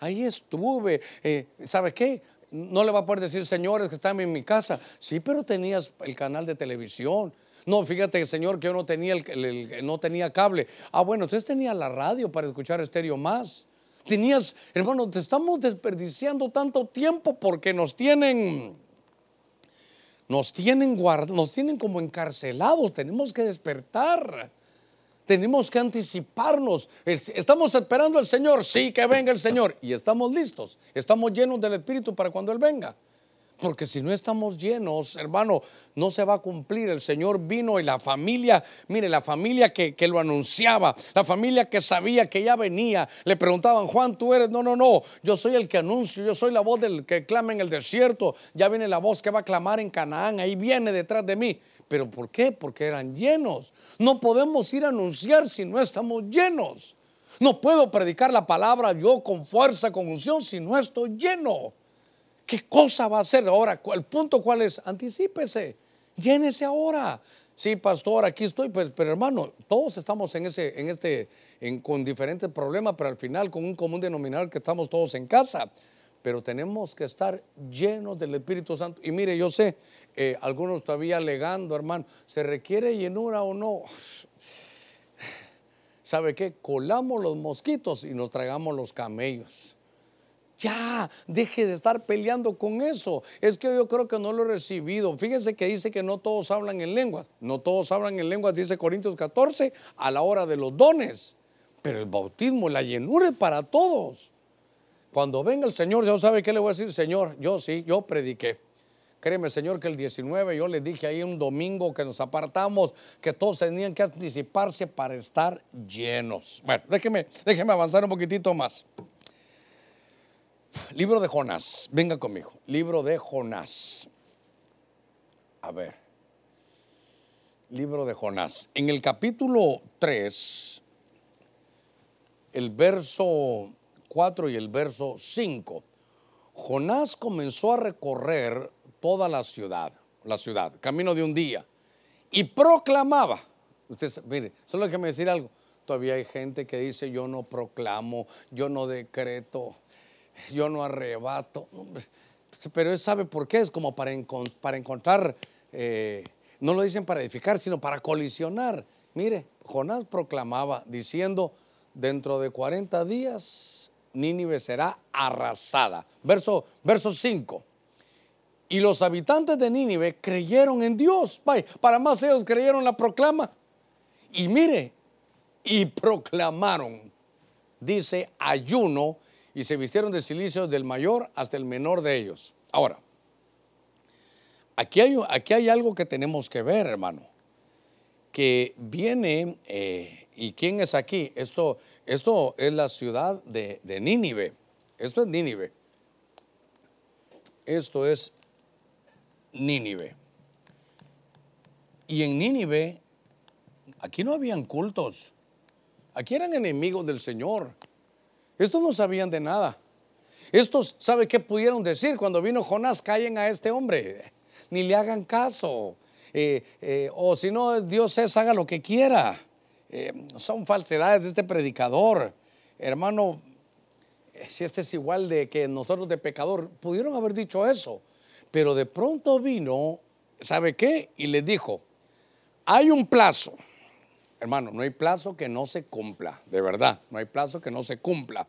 Ahí estuve, eh, ¿sabe qué? no le va a poder decir, señores, que están en mi casa. Sí, pero tenías el canal de televisión. No, fíjate, señor, que yo no tenía, el, no tenía cable. Ah, bueno, entonces tenía la radio para escuchar estéreo más. Tenías, hermano, te estamos desperdiciando tanto tiempo porque nos tienen, nos tienen guard, nos tienen como encarcelados. Tenemos que despertar. Tenemos que anticiparnos. Estamos esperando al Señor. Sí, que venga el Señor. Y estamos listos. Estamos llenos del Espíritu para cuando Él venga. Porque si no estamos llenos, hermano, no se va a cumplir. El Señor vino y la familia, mire, la familia que, que, lo anunciaba, la familia que sabía que ya venía, le preguntaban, Juan, tú eres, no, no, no, yo soy el que anuncio, yo soy la voz del que clama en el desierto, ya viene la voz que va a clamar en Canaán, ahí viene detrás de mí. ¿Pero por qué? Porque eran llenos. No podemos ir a anunciar si no estamos llenos. No puedo predicar la palabra yo con fuerza, con unción, si no estoy lleno. ¿Qué cosa va a hacer ahora? ¿El punto cuál es? Anticípese, llénese ahora. Sí, pastor, aquí estoy, pues, pero hermano, todos estamos en ese, en este, con diferentes problemas, pero al final con un común denominador que estamos todos en casa pero tenemos que estar llenos del Espíritu Santo. Y mire, yo sé, eh, algunos todavía alegando, hermano, ¿se requiere llenura o no? ¿Sabe qué? Colamos los mosquitos y nos tragamos los camellos. Ya, deje de estar peleando con eso. Es que yo creo que no lo he recibido. Fíjese que dice que no todos hablan en lenguas. No todos hablan en lenguas, dice Corintios 14, a la hora de los dones. Pero el bautismo, la llenura es para todos. Cuando venga el Señor, ya sabe qué le voy a decir, Señor, yo sí, yo prediqué. Créeme, Señor, que el 19 yo le dije ahí un domingo que nos apartamos, que todos tenían que anticiparse para estar llenos. Bueno, déjeme, déjeme avanzar un poquitito más. Libro de Jonás, venga conmigo. Libro de Jonás. A ver. Libro de Jonás. En el capítulo 3, el verso 4 y el verso 5, Jonás comenzó a recorrer toda la ciudad, la ciudad, camino de un día, y proclamaba. Usted, mire, solo que me decir algo. Todavía hay gente que dice, yo no proclamo, yo no decreto, yo no arrebato. Pero él sabe por qué, es como para, para encontrar, eh, no lo dicen para edificar, sino para colisionar. Mire, Jonás proclamaba diciendo, dentro de 40 días Nínive será arrasada. Verso, verso 5. Y los habitantes de Nínive creyeron en Dios. para más ellos creyeron la proclama. Y mire, y proclamaron, dice ayuno, y se vistieron de silicio del mayor hasta el menor de ellos. Ahora, aquí hay, aquí hay algo que tenemos que ver, hermano, que viene, eh, ¿y quién es aquí? Esto, esto es la ciudad de, de Nínive. Esto es Nínive. Esto es Nínive. Y en Nínive, aquí no habían cultos. Aquí eran enemigos del Señor. Estos no sabían de nada. Estos, ¿sabe qué pudieron decir cuando vino Jonás? Callen a este hombre, ni le hagan caso. Eh, eh, o si no, Dios es, haga lo que quiera. Eh, son falsedades de este predicador. Hermano, si este es igual de que nosotros de pecador, pudieron haber dicho eso. Pero de pronto vino, ¿sabe qué? Y le dijo, hay un plazo. Hermano, no hay plazo que no se cumpla, de verdad, no hay plazo que no se cumpla.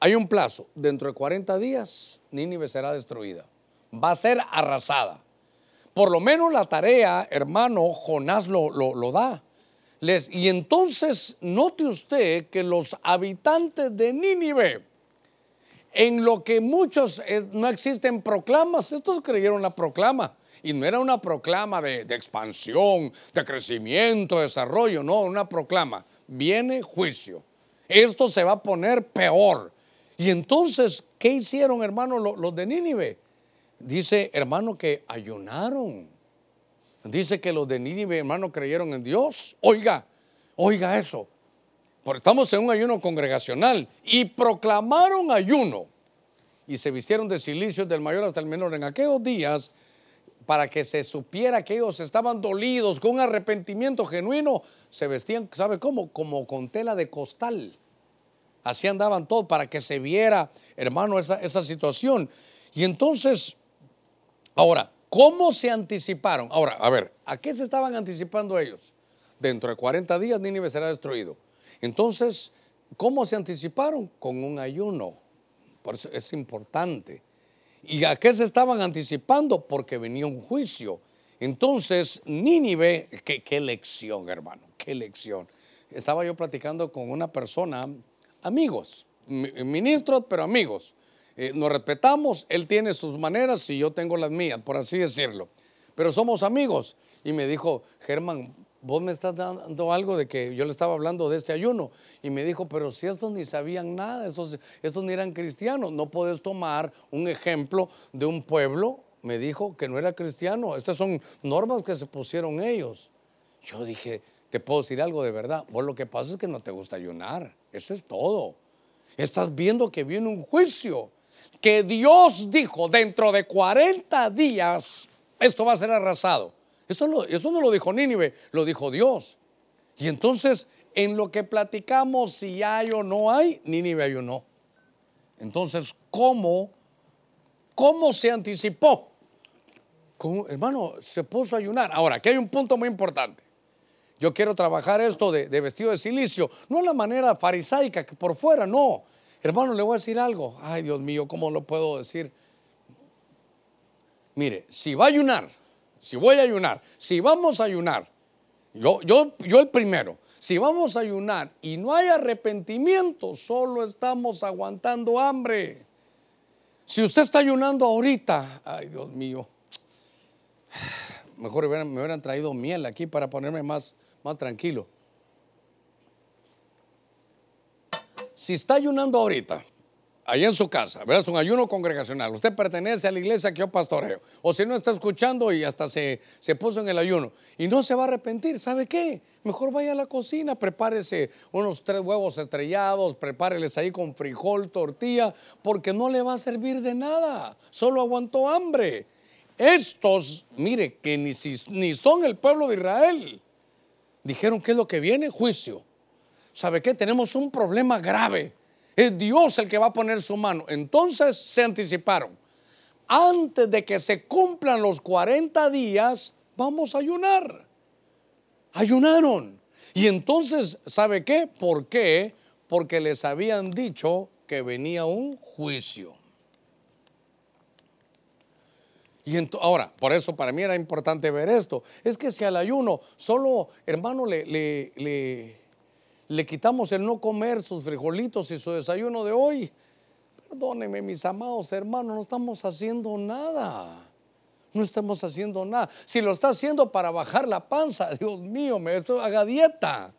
Hay un plazo, dentro de 40 días Nínive será destruida, va a ser arrasada. Por lo menos la tarea, hermano, Jonás lo, lo, da. Les, y entonces note usted que los habitantes de Nínive, en lo que muchos eh, no existen proclamas, estos creyeron la proclama. Y no era una proclama de, expansión, de crecimiento, de desarrollo, no, una proclama. Viene juicio. Esto se va a poner peor. Y entonces, ¿qué hicieron, hermano, los, de Nínive? Dice, hermano, que ayunaron. Dice que los de Nínive, hermano, creyeron en Dios. Oiga, oiga eso. Porque estamos en un ayuno congregacional y proclamaron ayuno y se vistieron de cilicios del mayor hasta el menor. En aquellos días, para que se supiera que ellos estaban dolidos con un arrepentimiento genuino, se vestían, ¿sabe cómo? Como con tela de costal. Así andaban todos para que se viera, hermano, esa, esa situación. Y entonces, ahora, ¿cómo se anticiparon? Ahora, a ver, ¿a qué se estaban anticipando ellos? Dentro de 40 días Nínive será destruido. Entonces, ¿cómo se anticiparon? Con un ayuno. Por eso es importante. ¿Y a qué se estaban anticipando? Porque venía un juicio. Entonces, Nínive, qué, lección, hermano, qué lección. Estaba yo platicando con una persona, amigos, ministros, pero amigos. Eh, nos respetamos, él tiene sus maneras y yo tengo las mías, por así decirlo. Pero somos amigos. Y me dijo, Germán, vos me estás dando algo de que yo le estaba hablando de este ayuno. Y me dijo, pero si estos ni sabían nada, estos, estos ni eran cristianos, no puedes tomar un ejemplo de un pueblo, me dijo, que no era cristiano. Estas son normas que se pusieron ellos. Yo dije, te puedo decir algo de verdad. Vos lo que pasa es que no te gusta ayunar. Eso es todo. Estás viendo que viene un juicio. Que Dios dijo, dentro de 40 días, esto va a ser arrasado. Eso, no lo dijo Nínive, lo dijo Dios. Y entonces, en lo que platicamos, si hay o no hay, Nínive no Entonces, ¿cómo, cómo se anticipó? hermano, se puso a ayunar. Ahora, aquí hay un punto muy importante. Yo quiero trabajar esto de, de vestido de silicio, no la manera farisaica que por fuera, no. Hermano, le voy a decir algo. Ay, Dios mío, ¿cómo lo puedo decir? Mire, si va a ayunar, si voy a ayunar, si vamos a ayunar, yo, yo, yo el primero, si vamos a ayunar y no hay arrepentimiento, solo estamos aguantando hambre. Si usted está ayunando ahorita, ay Dios mío, Mejor me hubieran traído miel aquí para ponerme más, más tranquilo. Si está ayunando ahorita, ahí en su casa, ¿verdad? Es un ayuno congregacional. Usted pertenece a la iglesia que yo pastoreo. O si no está escuchando y hasta se, se puso en el ayuno y no se va a arrepentir, ¿sabe qué? Mejor vaya a la cocina, prepárese unos tres huevos estrellados, prepáreles ahí con frijol, tortilla, porque no le va a servir de nada. Solo aguantó hambre. Estos, mire, que ni, ni son el pueblo de Israel, dijeron que es lo que viene, juicio. ¿Sabe qué? Tenemos un problema grave es Dios el que va a poner su mano. Entonces se anticiparon. Antes de que se cumplan los 40 días, vamos a ayunar. Ayunaron. Y entonces, ¿sabe qué? ¿Por qué? Porque les habían dicho que venía un juicio. Y ahora, por eso para mí era importante ver esto. Es que si al ayuno solo, hermano, le, quitamos el no comer sus frijolitos y su desayuno de hoy. Perdónenme, mis amados hermanos, no estamos haciendo nada. No estamos haciendo nada. Si lo está haciendo para bajar la panza, Dios mío, me haga dieta.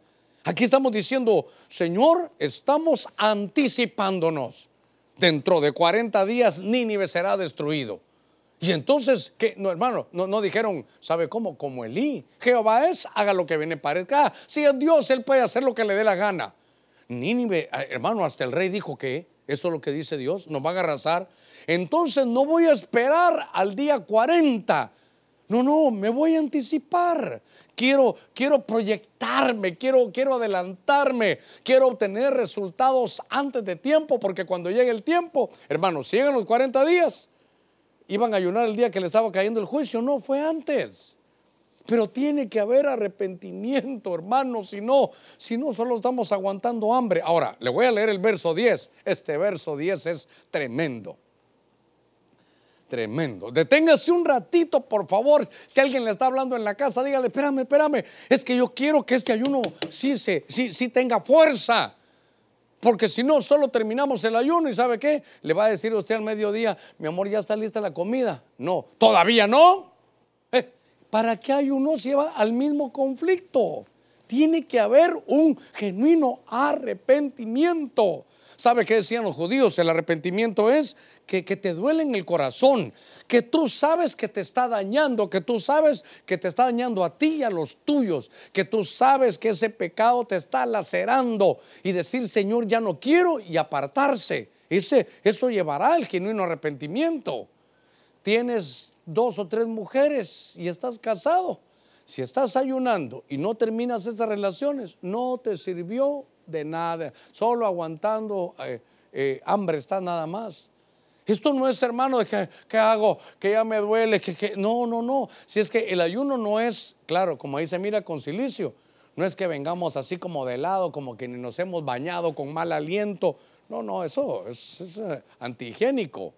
Aquí estamos diciendo, Señor, estamos anticipándonos. Dentro de 40 días Nínive será destruido. Y entonces, ¿qué? No, hermano, no, dijeron, ¿sabe cómo? Como Elí. Jehová es, haga lo que viene parezca. Si es Dios, Él puede hacer lo que le dé la gana. Nínive, ah, hermano, hasta el rey dijo que eso es lo que dice Dios, nos van a arrasar. Entonces no voy a esperar al día 40. No, no, me voy a anticipar. Quiero, quiero proyectarme, quiero, quiero adelantarme, quiero obtener resultados antes de tiempo, porque cuando llegue el tiempo, hermano, si llegan los 40 días, iban a ayunar el día que le estaba cayendo el juicio. No, fue antes. Pero tiene que haber arrepentimiento, hermano, si no, si no solo estamos aguantando hambre. Ahora, le voy a leer el verso 10. Este verso 10 es tremendo. Tremendo. Deténgase un ratito, por favor. Si alguien le está hablando en la casa, dígale, espérame, espérame. Es que yo quiero que este ayuno sí, sí, sí tenga fuerza. Porque si no, solo terminamos el ayuno y ¿sabe qué? Le va a decir usted al mediodía, mi amor, ya está lista la comida. No, todavía no. Eh, ¿Para qué ayuno se lleva al mismo conflicto? Tiene que haber un genuino arrepentimiento. ¿Sabe qué decían los judíos? El arrepentimiento es que, te duele en el corazón, que tú sabes que te está dañando, que tú sabes que te está dañando a ti y a los tuyos, que tú sabes que ese pecado te está lacerando y decir, Señor, ya no quiero y apartarse. Ese, eso llevará al genuino arrepentimiento. Tienes dos o tres mujeres y estás casado. Si estás ayunando y no terminas esas relaciones, no te sirvió de nada, solo aguantando eh, eh, hambre está nada más. Esto no es, hermano, de que, ¿qué hago? Que ya me duele, que, que, no, no, no. Si es que el ayuno no es, claro, como dice, mira con silicio, no es que vengamos así como de lado, como que ni nos hemos bañado con mal aliento. No, no, eso es, es eh, antihigiénico.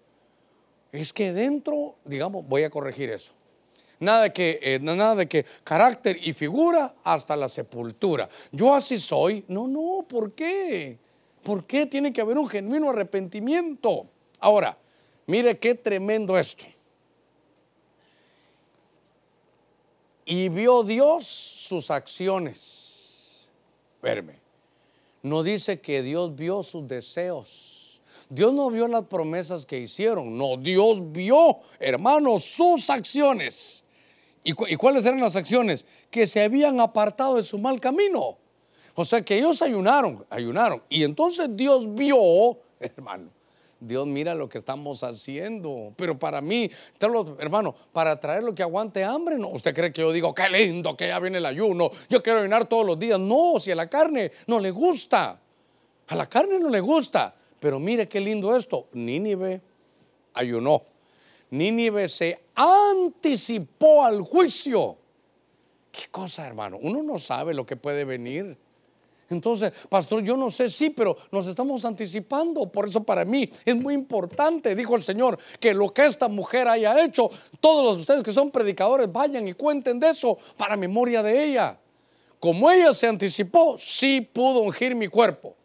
Es que dentro, digamos, voy a corregir eso. Nada de que, eh, nada de que carácter y figura hasta la sepultura. Yo así soy. No, no, ¿por qué? ¿Por qué tiene que haber un genuino arrepentimiento? Ahora, mire qué tremendo esto. Y vio Dios sus acciones. Verme. No dice que Dios vio sus deseos. Dios no vio las promesas que hicieron. No, Dios vio, hermanos, sus acciones. ¿Y, cuáles eran las acciones? Que se habían apartado de su mal camino. O sea que ellos ayunaron, ayunaron. Y entonces Dios vio, hermano, Dios mira lo que estamos haciendo. Pero para mí, hermano, para traer lo que aguante hambre, no. Usted cree que yo digo, qué lindo, que ya viene el ayuno, yo quiero ayunar todos los días. No, si a la carne no le gusta. A la carne no le gusta. Pero mire qué lindo esto. Nínive ayunó. Nínive se anticipó al juicio. ¿Qué cosa, hermano? Uno no sabe lo que puede venir. Entonces, pastor, yo no sé, sí, pero nos estamos anticipando. Por eso para mí es muy importante, dijo el Señor, que lo que esta mujer haya hecho, todos ustedes que son predicadores, vayan y cuenten de eso para memoria de ella. Como ella se anticipó, sí pudo ungir mi cuerpo.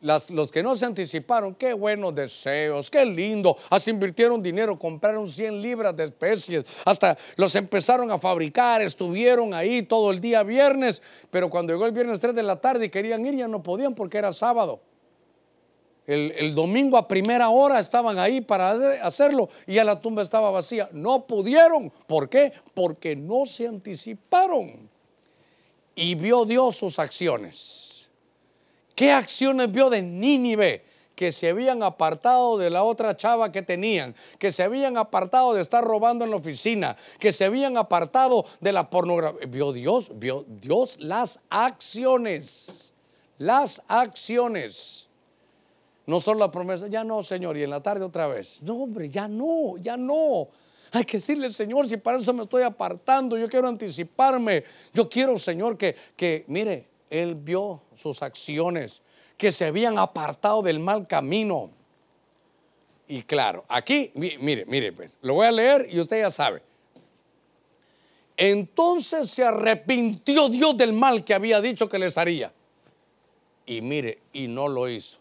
Los que no se anticiparon, qué buenos deseos, qué lindo. Hasta invirtieron dinero, compraron 100 libras de especies, hasta los empezaron a fabricar, estuvieron ahí todo el día viernes, pero cuando llegó el viernes 3 de la tarde y querían ir, ya no podían porque era sábado. El, el domingo a primera hora estaban ahí para hacerlo y ya la tumba estaba vacía. No pudieron. ¿Por qué? Porque no se anticiparon. Y vio Dios sus acciones. ¿Qué acciones vio de Nínive? Que se habían apartado de la otra chava que tenían, que se habían apartado de estar robando en la oficina, que se habían apartado de la pornografía. Vio Dios, vio Dios las acciones, las acciones. No solo la promesa, ya no, Señor, y en la tarde otra vez. No, hombre, ya no, ya no. Hay que decirle, Señor, si para eso me estoy apartando, yo quiero anticiparme. Yo quiero, Señor, que, que mire, Él vio sus acciones, que se habían apartado del mal camino. Y claro, aquí, mi- mire, mire, pues, lo voy a leer y usted ya sabe. Entonces se arrepintió Dios del mal que había dicho que les haría. Y mire, y no lo hizo.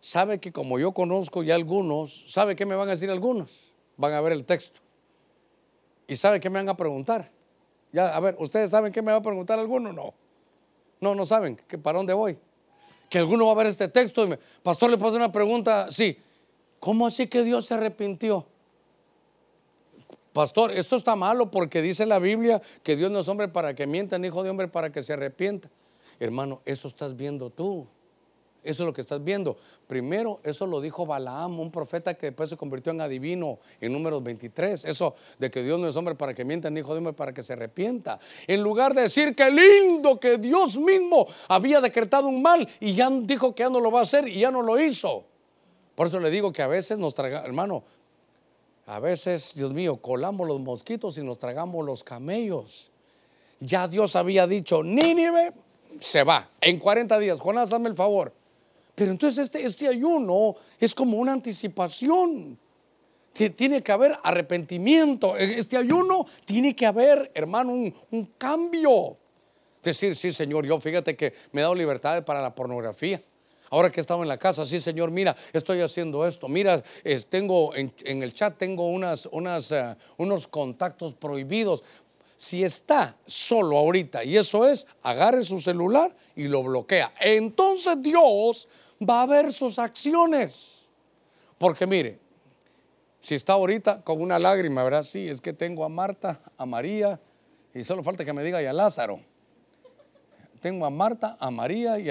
Sabe que como yo conozco ya algunos, ¿sabe qué me van a decir algunos? Van a ver el texto. ¿Y sabe qué me van a preguntar? Ya, a ver, ¿ustedes saben qué me va a preguntar alguno? No. No, no saben que para dónde voy. Que alguno va a ver este texto y me, pastor, le puedo hacer una pregunta. Sí. ¿Cómo así que Dios se arrepintió? Pastor, esto está malo porque dice la Biblia que Dios no es hombre para que mienta, ni hijo de hombre para que se arrepienta. Hermano, eso estás viendo tú. Eso es lo que estás viendo. Primero, eso lo dijo Balaam, un profeta que después se convirtió en adivino en números 23. Eso de que Dios no es hombre para que mienta, ni hijo de hombre para que se arrepienta. En lugar de decir que lindo que Dios mismo había decretado un mal y ya dijo que ya no lo va a hacer y ya no lo hizo. Por eso le digo que a veces nos traga, hermano, a veces, Dios mío, colamos los mosquitos y nos tragamos los camellos. Ya Dios había dicho, Nínive se va en 40 días. Jonás, hazme el favor. Pero entonces este, este ayuno es como una anticipación. Ti- Tiene que haber arrepentimiento. En Este ayuno tiene que haber, hermano, un, un cambio. Decir, sí, Señor, yo fíjate que me he dado libertad para la pornografía. Ahora que he estado en la casa, sí, Señor, mira, estoy haciendo esto. Mira, tengo en, en el chat tengo unas, unas, eh, unos contactos prohibidos. Si está solo ahorita y eso es, agarre su celular y lo bloquea. Entonces Dios va a ver sus acciones. Porque mire, si está ahorita con una lágrima, ¿verdad? Sí, es que tengo a Marta, a María, y solo falta que me diga y a Lázaro. Tengo a Marta, a María, y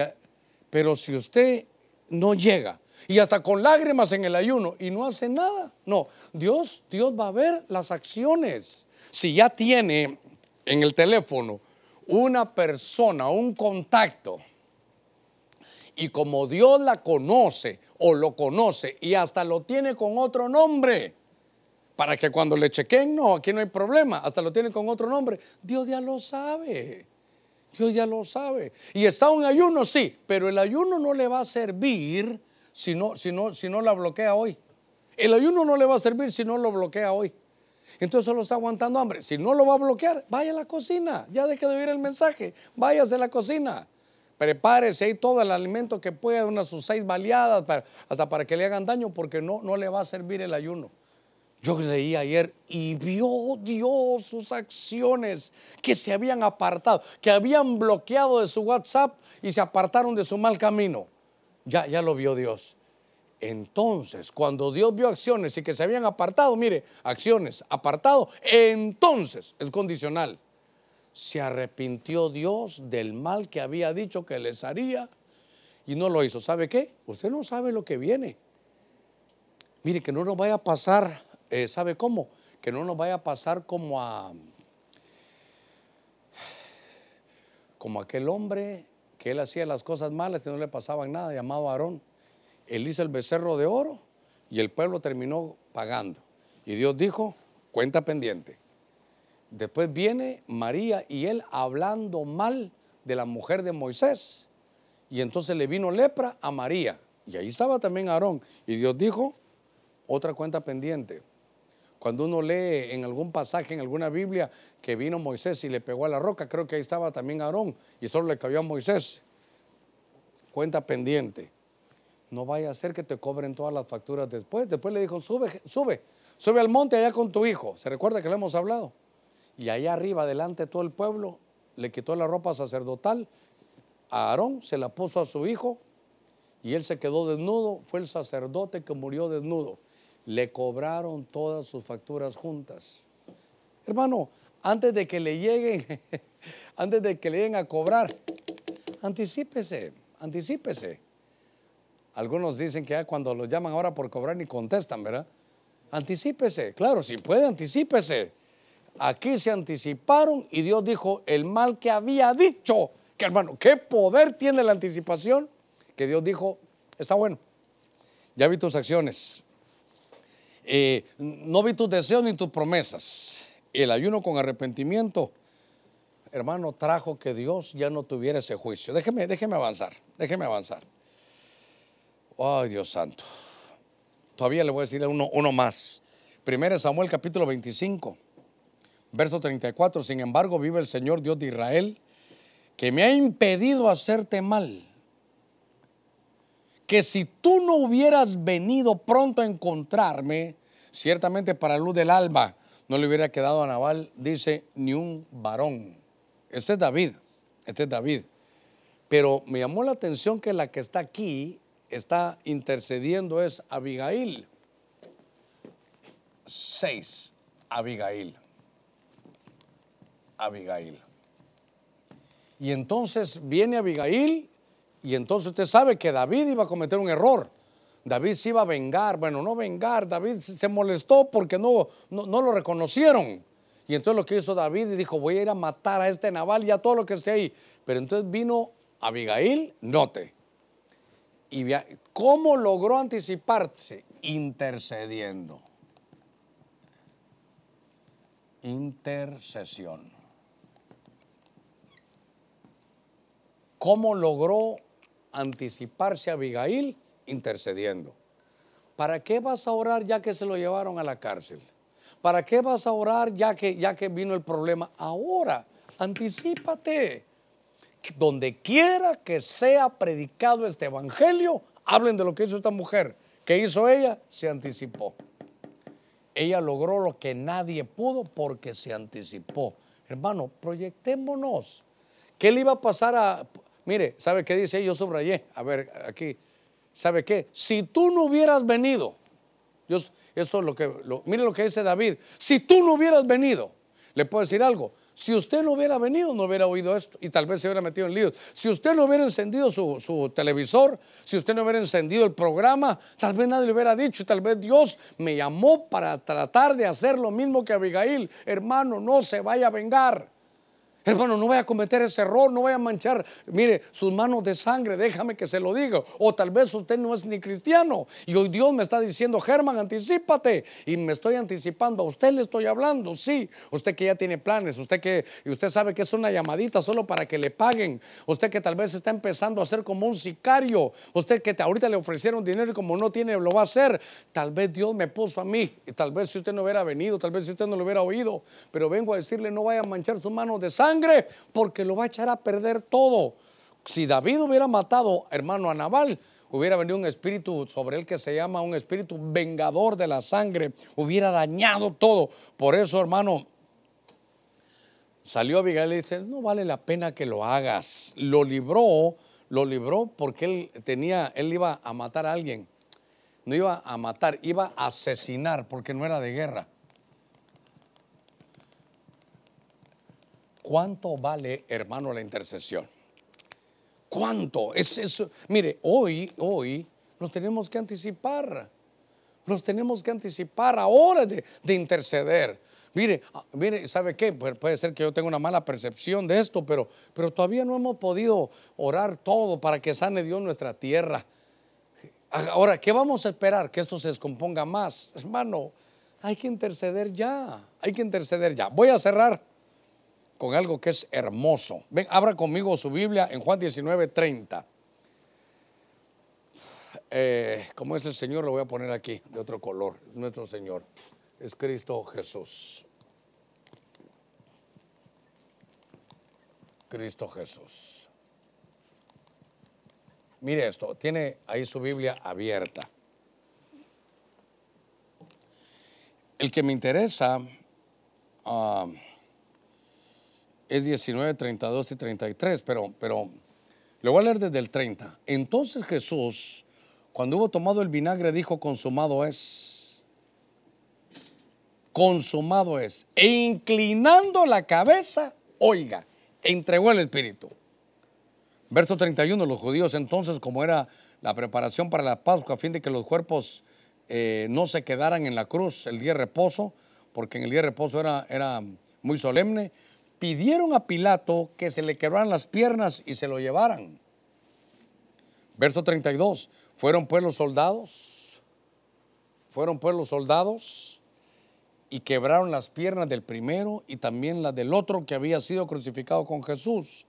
pero si usted no llega y hasta con lágrimas en el ayuno y no hace nada, no, Dios, Dios va a ver las acciones. Si ya tiene en el teléfono una persona, un contacto, y como Dios la conoce o lo conoce y hasta lo tiene con otro nombre, para que cuando le chequen, no, aquí no hay problema, hasta lo tiene con otro nombre, Dios ya lo sabe. Dios ya lo sabe. Y está un ayuno, sí, pero el ayuno no le va a servir si no, si no, si no la bloquea hoy. El ayuno no le va a servir si no lo bloquea hoy. Entonces solo está aguantando hambre. Si no lo va a bloquear, vaya a la cocina. Ya deje de oír el mensaje. Váyase a la cocina. Prepárese ahí todo el alimento que pueda, unas sus seis baleadas, hasta para que le hagan daño, porque no, no le va a servir el ayuno. Yo leí ayer y vio Dios sus acciones que se habían apartado, que habían bloqueado de su WhatsApp y se apartaron de su mal camino. Ya, ya lo vio Dios. Entonces, cuando Dios vio acciones y que se habían apartado, mire, acciones, apartado, entonces es condicional. Se arrepintió Dios del mal que había dicho que les haría y no lo hizo. ¿Sabe qué? Usted no sabe lo que viene. Mire, que no nos vaya a pasar, eh, ¿sabe cómo? Que no nos vaya a pasar como a como aquel hombre que él hacía las cosas malas y no le pasaban nada, llamado Aarón. Él hizo el becerro de oro y el pueblo terminó pagando. Y Dios dijo, cuenta pendiente. Después viene María y él hablando mal de la mujer de Moisés. Y entonces le vino lepra a María. Y ahí estaba también Aarón. Y Dios dijo, otra cuenta pendiente. Cuando uno lee en algún pasaje, en alguna Biblia, que vino Moisés y le pegó a la roca, creo que ahí estaba también Aarón y solo le cayó a Moisés. cuenta pendiente. No vaya a ser que te cobren todas las facturas después. Después le dijo, sube, sube, sube al monte allá con tu hijo. ¿Se recuerda que le hemos hablado? Y allá arriba, delante de todo el pueblo, le quitó la ropa sacerdotal a Aarón, se la puso a su hijo y él se quedó desnudo. Fue el sacerdote que murió desnudo. Le cobraron todas sus facturas juntas. Hermano, antes de que le lleguen, antes de que le lleguen a cobrar, anticípese, anticípese. Algunos dicen que cuando los llaman ahora por cobrar ni contestan, ¿verdad? Anticípese, claro, si puede, anticípese. Aquí se anticiparon y Dios dijo el mal que había dicho. Que hermano, ¿qué poder tiene la anticipación? Que Dios dijo, está bueno. Ya vi tus acciones. Eh, no vi tus deseos ni tus promesas. El ayuno con arrepentimiento, hermano, trajo que Dios ya no tuviera ese juicio. Déjeme, déjeme avanzar, déjeme avanzar. Ay, Dios santo. Todavía le voy a decir uno, uno más. Primero Samuel capítulo 25, verso 34. Sin embargo, vive el Señor Dios de Israel, que me ha impedido hacerte mal. Que si tú no hubieras venido pronto a encontrarme, ciertamente para la luz del alba no le hubiera quedado a Naval, dice, ni un varón. Este es David, este es David. Pero me llamó la atención que la que está aquí está intercediendo es Abigail. Seis, Abigail. Abigail. Y entonces viene Abigail y entonces usted sabe que David iba a cometer un error. David se iba a vengar, bueno, no vengar, David se molestó porque no, no, no lo reconocieron. Y entonces lo que hizo David dijo, voy a ir a matar a este naval y a todo lo que esté ahí. Pero entonces vino Abigail, note, y ¿Cómo logró anticiparse? Intercediendo. Intercesión. ¿Cómo logró anticiparse Abigail? Intercediendo. ¿Para qué vas a orar ya que se lo llevaron a la cárcel? ¿Para qué vas a orar ya que, ya que vino el problema? Ahora, anticipate donde quiera que sea predicado este evangelio, hablen de lo que hizo esta mujer. ¿Qué hizo ella? Se anticipó. Ella logró lo que nadie pudo porque se anticipó. Hermano, proyectémonos. ¿Qué le iba a pasar a... Mire, ¿sabe qué dice? Yo subrayé. A ver, aquí. ¿Sabe qué? Si tú no hubieras venido, eso es lo que... mire lo que dice David. Si tú no hubieras venido, le puedo decir algo. Si usted no hubiera venido, no hubiera oído esto y tal vez se hubiera metido en líos. Si usted no hubiera encendido su, televisor, si usted no hubiera encendido el programa, tal vez nadie le hubiera dicho tal vez Dios me llamó para tratar de hacer lo mismo que Abigail. Hermano, no se vaya a vengar. Hermano, no vaya a cometer ese error, no vaya a manchar, mire, sus manos de sangre, déjame que se lo diga. O tal vez usted no es ni cristiano. Y hoy Dios me está diciendo, Germán, anticipate. Y me estoy anticipando, a usted le estoy hablando, sí. Usted que ya tiene planes, usted que, y usted sabe que es una llamadita solo para que le paguen. Usted que tal vez está empezando a ser como un sicario. Usted que ahorita le ofrecieron dinero y como no tiene, lo va a hacer. Tal vez Dios me puso a mí. Y tal vez si usted no hubiera venido, tal vez si usted no lo hubiera oído. Pero vengo a decirle, no vaya a manchar sus manos de sangre porque lo va a echar a perder todo. Si David hubiera matado, hermano, a Nabal, hubiera venido un espíritu sobre él que se llama un espíritu vengador de la sangre, hubiera dañado todo. Por eso, hermano, salió Abigail y dice, no vale la pena que lo hagas. Lo libró, lo libró porque él tenía, él iba a matar a alguien. No iba a matar, iba a asesinar porque no era de guerra. ¿Cuánto vale, hermano, la intercesión? ¿Cuánto? Es eso. Mire, hoy, hoy nos tenemos que anticipar. Nos tenemos que anticipar ahora de, de interceder. Mire, ah, mire, ¿sabe qué? Puede ser que yo tenga una mala percepción de esto, pero, pero todavía no hemos podido orar todo para que sane Dios nuestra tierra. Ahora, ¿qué vamos a esperar? Que esto se descomponga más. Hermano, hay que interceder ya. Hay que interceder ya. Voy a cerrar con algo que es hermoso. Ven, abra conmigo su Biblia en Juan 19, 30. Eh, como es el Señor, lo voy a poner aquí de otro color. Nuestro Señor es Cristo Jesús. Cristo Jesús. Mire esto, tiene ahí su Biblia abierta. El que me interesa ah, es 19, 32 y 33, pero, pero le voy a leer desde el 30. Entonces Jesús, cuando hubo tomado el vinagre, dijo, consumado es. Consumado es. E inclinando la cabeza, oiga, entregó el Espíritu. Verso 31, los judíos entonces, como era la preparación para la Pascua, a fin de que los cuerpos eh, no se quedaran en la cruz el día de reposo, porque en el día de reposo era, era muy solemne, pidieron a Pilato que se le quebraran las piernas y se lo llevaran. Verso 32, fueron pues los soldados, fueron pues los soldados y quebraron las piernas del primero y también las del otro que había sido crucificado con Jesús.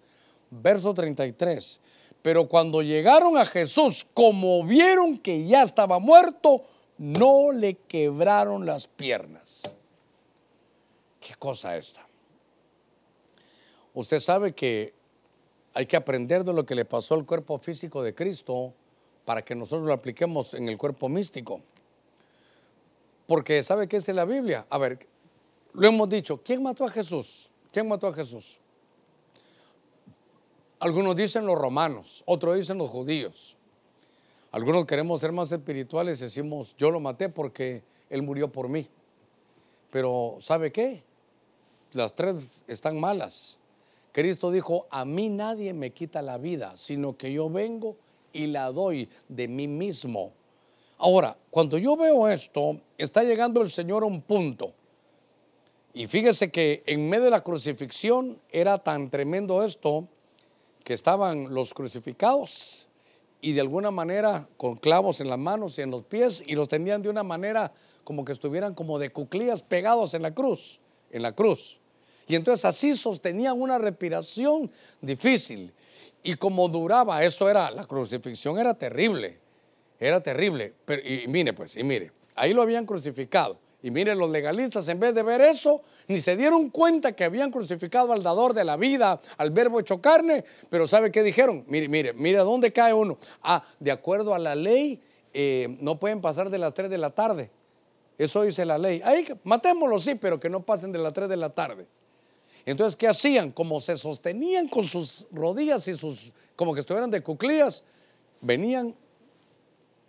Verso 33, pero cuando llegaron a Jesús, como vieron que ya estaba muerto, no le quebraron las piernas. ¿Qué cosa esta? Usted sabe que hay que aprender de lo que le pasó al cuerpo físico de Cristo para que nosotros lo apliquemos en el cuerpo místico. Porque ¿sabe qué es la Biblia? A ver, lo hemos dicho, ¿quién mató a Jesús? ¿Quién mató a Jesús? Algunos dicen los romanos, otros dicen los judíos. Algunos queremos ser más espirituales y decimos, yo lo maté porque Él murió por mí. Pero ¿sabe qué? Las tres están malas. Cristo dijo, a mí nadie me quita la vida, sino que yo vengo y la doy de mí mismo. Ahora, cuando yo veo esto, está llegando el Señor a un punto. Y fíjese que en medio de la crucifixión era tan tremendo esto que estaban los crucificados y de alguna manera con clavos en las manos y en los pies y los tenían de una manera como que estuvieran como de cuclillas pegados en la cruz, en la cruz. Y entonces así sostenían una respiración difícil. Y como duraba, eso era, la crucifixión era terrible, era terrible. Pero, y mire pues, y mire, ahí lo habían crucificado. Y mire, los legalistas en vez de ver eso, ni se dieron cuenta que habían crucificado al dador de la vida, al verbo hecho carne, pero ¿sabe qué dijeron? Mire, mire, mire, ¿dónde cae uno? Ah, de acuerdo a la ley, eh, no pueden pasar de las 3 de la tarde. Eso dice la ley. Ahí, matémoslo, sí, pero que no pasen de las 3 de la tarde. Entonces, ¿qué hacían? Como se sostenían con sus rodillas y sus, como que estuvieran de cuclillas, venían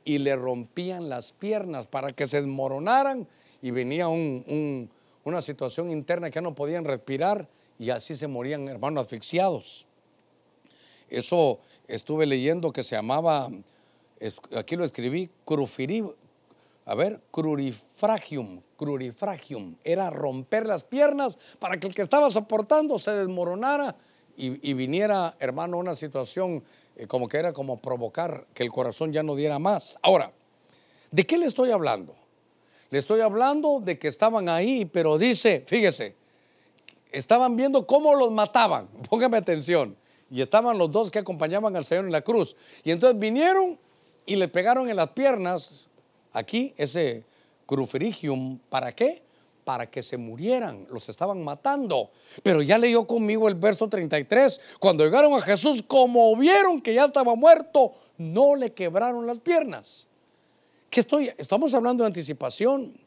y le rompían las piernas para que se desmoronaran y venía una situación interna que no podían respirar y así se morían hermanos asfixiados. Eso estuve leyendo que se llamaba, aquí lo escribí, crufirib, a ver, crurifragium, crurifragium, era romper las piernas para que el que estaba soportando se desmoronara y, viniera, hermano, una situación eh, como que era como provocar que el corazón ya no diera más. Ahora, ¿de qué le estoy hablando? Le estoy hablando de que estaban ahí, pero dice, fíjese, estaban viendo cómo los mataban. Póngame atención. Y estaban los dos que acompañaban al Señor en la cruz. Y entonces vinieron y le pegaron en las piernas, aquí, ese cruferigium. ¿Para qué? Para que se murieran. Los estaban matando. Pero ya leyó conmigo el verso 33. Cuando llegaron a Jesús, como vieron que ya estaba muerto, no le quebraron las piernas. ¿Qué estoy? Estamos hablando de anticipación.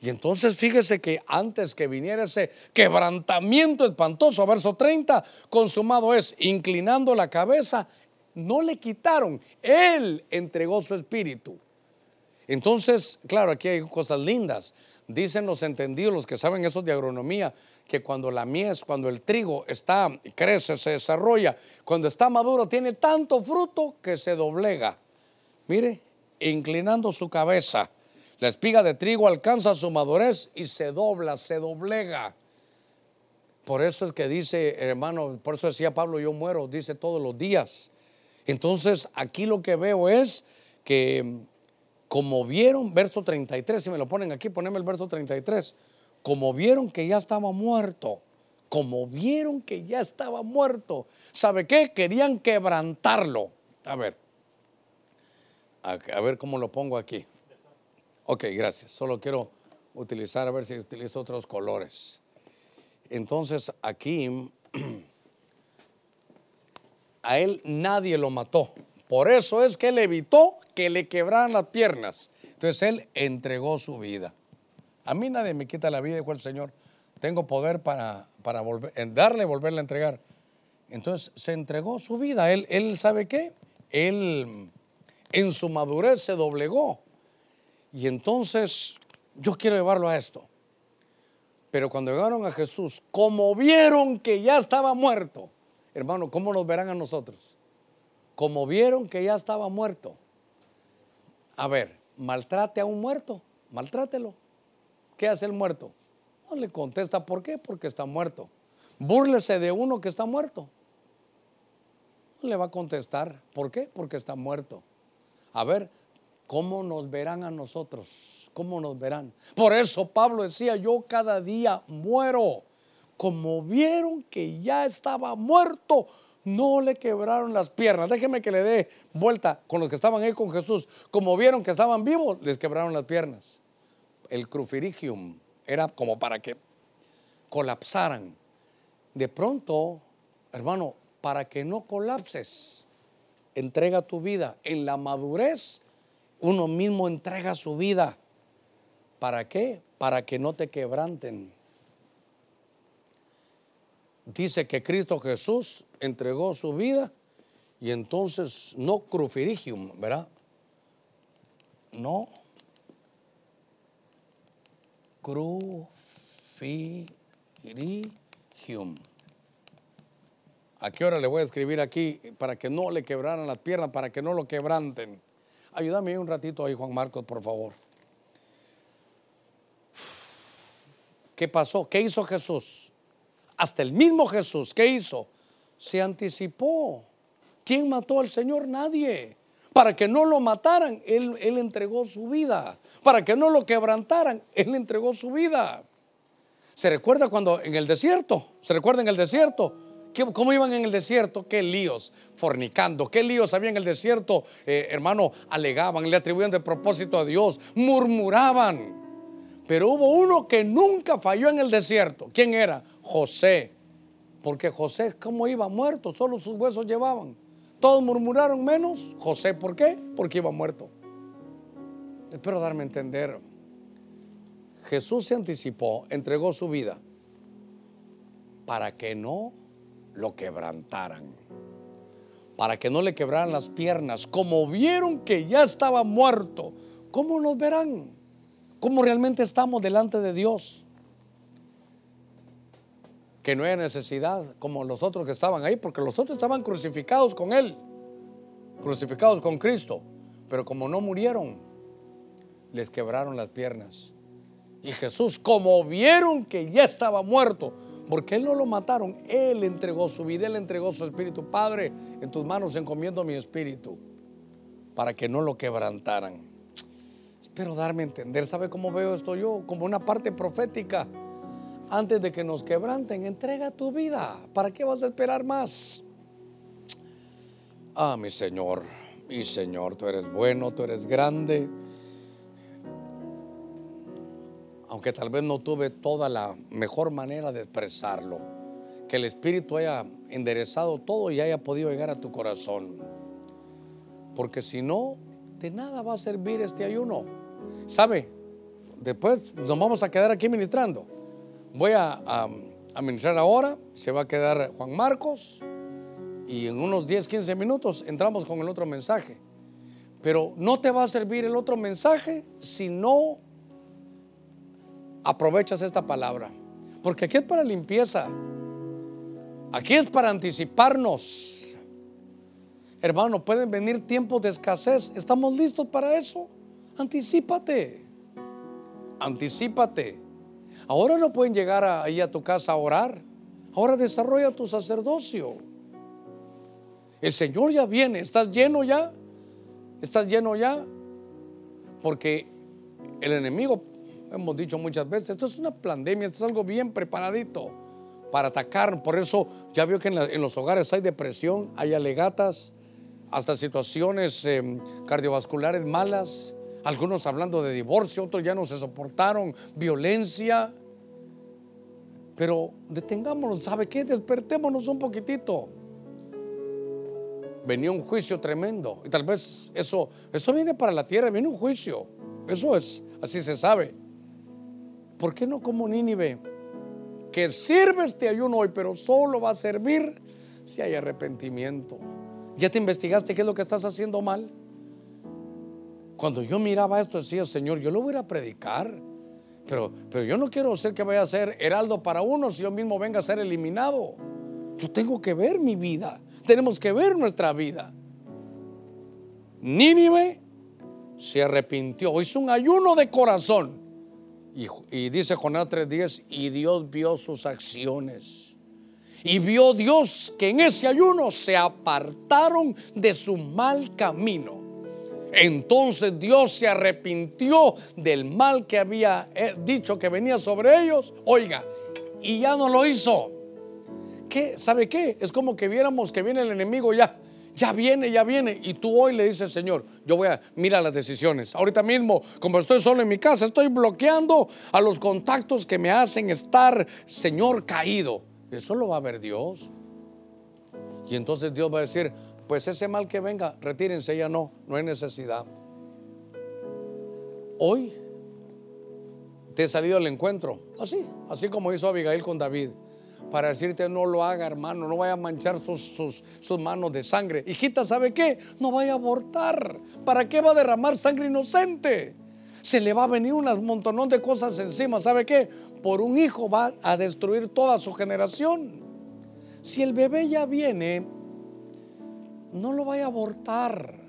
Y entonces fíjese que antes que viniera ese quebrantamiento espantoso, verso 30, consumado es, inclinando la cabeza, no le quitaron, Él entregó su espíritu. Entonces, claro, aquí hay cosas lindas. Dicen los entendidos, los que saben eso de agronomía, que cuando la mies, cuando el trigo está, crece, se desarrolla, cuando está maduro, tiene tanto fruto que se doblega. Mire, inclinando su cabeza. La espiga de trigo alcanza su madurez y se dobla, se doblega. Por eso es que dice, hermano, por eso decía Pablo, yo muero, dice todos los días. Entonces, aquí lo que veo es que, como vieron, verso 33, si me lo ponen aquí, poneme el verso 33, como vieron que ya estaba muerto, como vieron que ya estaba muerto, ¿sabe qué? Querían quebrantarlo. A ver, a, ver cómo lo pongo aquí. Ok, gracias. Solo quiero utilizar, a ver si utilizo otros colores. Entonces aquí, a él nadie lo mató, Por eso es que él evitó que le quebraran las piernas. Entonces él entregó su vida. A mí nadie me quita la vida, dijo el Señor. Tengo poder para, para darle y volverle a entregar. Entonces se entregó su vida. Él, él sabe qué? Él en su madurez se doblegó. Y entonces yo quiero llevarlo a esto. Pero cuando llegaron a Jesús, como vieron que ya estaba muerto, hermano, ¿cómo nos verán a nosotros? Como vieron que ya estaba muerto. A ver, maltrate a un muerto, maltrátelo. ¿Qué hace el muerto? No le contesta, ¿por qué? Porque está muerto. Búrlese de uno que está muerto. No le va a contestar, ¿por qué? Porque está muerto. A ver, ¿cómo nos verán a nosotros? ¿Cómo nos verán? Por eso Pablo decía, yo cada día muero. Como vieron que ya estaba muerto, no le quebraron las piernas. Déjeme que le dé vuelta con los que estaban ahí con Jesús. Como vieron que estaban vivos, les quebraron las piernas. El crucifirigium era como para que colapsaran. De pronto, hermano, para que no colapses, entrega tu vida. En la madurez, uno mismo entrega su vida. ¿Para qué? Para que no te quebranten. Dice que Cristo Jesús entregó su vida y entonces no crucifirigium, ¿verdad? No. Crucifirigium. ¿A qué hora le voy a escribir aquí para que no le quebraran las piernas, para que no lo quebranten? Ayúdame un ratito ahí, Juan Marcos, por favor. ¿Qué pasó? ¿Qué hizo Jesús? Hasta el mismo Jesús, ¿qué hizo? Se anticipó. ¿Quién mató al Señor? Nadie. Para que no lo mataran, él, él entregó su vida. Para que no lo quebrantaran, Él entregó su vida. ¿Se recuerda cuando en el desierto? ¿Se recuerda en el desierto? ¿Cómo iban en el desierto? ¿Qué líos? Fornicando. ¿Qué líos había en el desierto? Eh, hermano, alegaban, le atribuían de propósito a Dios, murmuraban. Pero hubo uno que nunca falló en el desierto. ¿Quién era? José. Porque José, ¿cómo iba muerto? Solo sus huesos llevaban. Todos murmuraron menos José. ¿Por qué? Porque iba muerto. Espero darme a entender. Jesús se anticipó, entregó su vida para que no lo quebrantaran, para que no le quebraran las piernas, como vieron que ya estaba muerto, ¿cómo nos verán? ¿Cómo realmente estamos delante de Dios? Que no hay necesidad como los otros que estaban ahí, porque los otros estaban crucificados con Él, crucificados con Cristo, pero como no murieron, les quebraron las piernas. Y Jesús, como vieron que ya estaba muerto, porque Él no lo mataron, Él entregó su vida, Él entregó su espíritu. Padre, en tus manos encomiendo mi espíritu para que no lo quebrantaran. Espero darme a entender. ¿Sabe cómo veo esto yo? Como una parte profética. Antes de que nos quebranten, entrega tu vida. ¿Para qué vas a esperar más? Ah, mi Señor, mi Señor, tú eres bueno, tú eres grande. aunque tal vez no tuve toda la mejor manera de expresarlo, que el Espíritu haya enderezado todo y haya podido llegar a tu corazón. Porque si no, de nada va a servir este ayuno. ¿Sabe? Después nos vamos a quedar aquí ministrando. Voy a, ministrar ahora, se va a quedar Juan Marcos y en unos 10, 15 minutos entramos con el otro mensaje. Pero no te va a servir el otro mensaje si no aprovechas esta palabra. Porque aquí es para limpieza. Aquí es para anticiparnos. Hermano, pueden venir tiempos de escasez. ¿Estamos listos para eso? Anticípate. Anticípate. Ahora no pueden llegar ahí a tu casa a orar. Ahora desarrolla tu sacerdocio. El Señor ya viene. ¿Estás lleno ya? ¿Estás lleno ya? Porque el enemigo hemos dicho muchas veces, esto es una pandemia, esto es algo bien preparadito para atacar. Por eso ya veo que en, los hogares hay depresión, hay alegatas, hasta situaciones em, cardiovasculares malas, algunos hablando de divorcio, otros ya no se soportaron, violencia. Pero detengámonos, ¿sabe qué? Despertémonos un poquitito. venía un juicio tremendo. Y tal vez eso, eso viene para la tierra, viene un juicio. Eso es, así se sabe. ¿Por qué no como Nínive? Que sirve este ayuno hoy, pero solo va a servir si hay arrepentimiento. ¿Ya te investigaste qué es lo que estás haciendo mal? Cuando yo miraba esto decía, Señor, yo lo voy a predicar, pero, pero yo no quiero ser que vaya a ser heraldo para uno si yo mismo venga a ser eliminado. Yo tengo que ver mi vida, tenemos que ver nuestra vida. Nínive se arrepintió, hizo un ayuno de corazón. Y, y dice Jonás 3:10, y Dios vio sus acciones. Y vio Dios que en ese ayuno se apartaron de su mal camino. Entonces Dios se arrepintió del mal que había eh, dicho que venía sobre ellos. Oiga, y ya no lo hizo. ¿Qué? ¿Sabe qué? Es como que viéramos que viene el enemigo ya. Ya viene, ya viene. Y tú hoy le dices, Señor, yo voy a mirar las decisiones. Ahorita mismo, como estoy solo en mi casa, estoy bloqueando a los contactos que me hacen estar, Señor, caído. Eso lo va a ver Dios. Y entonces Dios va a decir, pues ese mal que venga, retírense, ya no, no hay necesidad. Hoy te he salido al encuentro, así, así como hizo Abigail con David, para decirte no lo haga, hermano, no vaya a manchar sus, sus, manos de sangre. Hijita, ¿sabe qué? No vaya a abortar. ¿Para qué va a derramar sangre inocente? Se le va a venir un montonón de cosas encima. ¿Sabe qué? Por un hijo va a destruir toda su generación. Si el bebé ya viene, no lo vaya a abortar.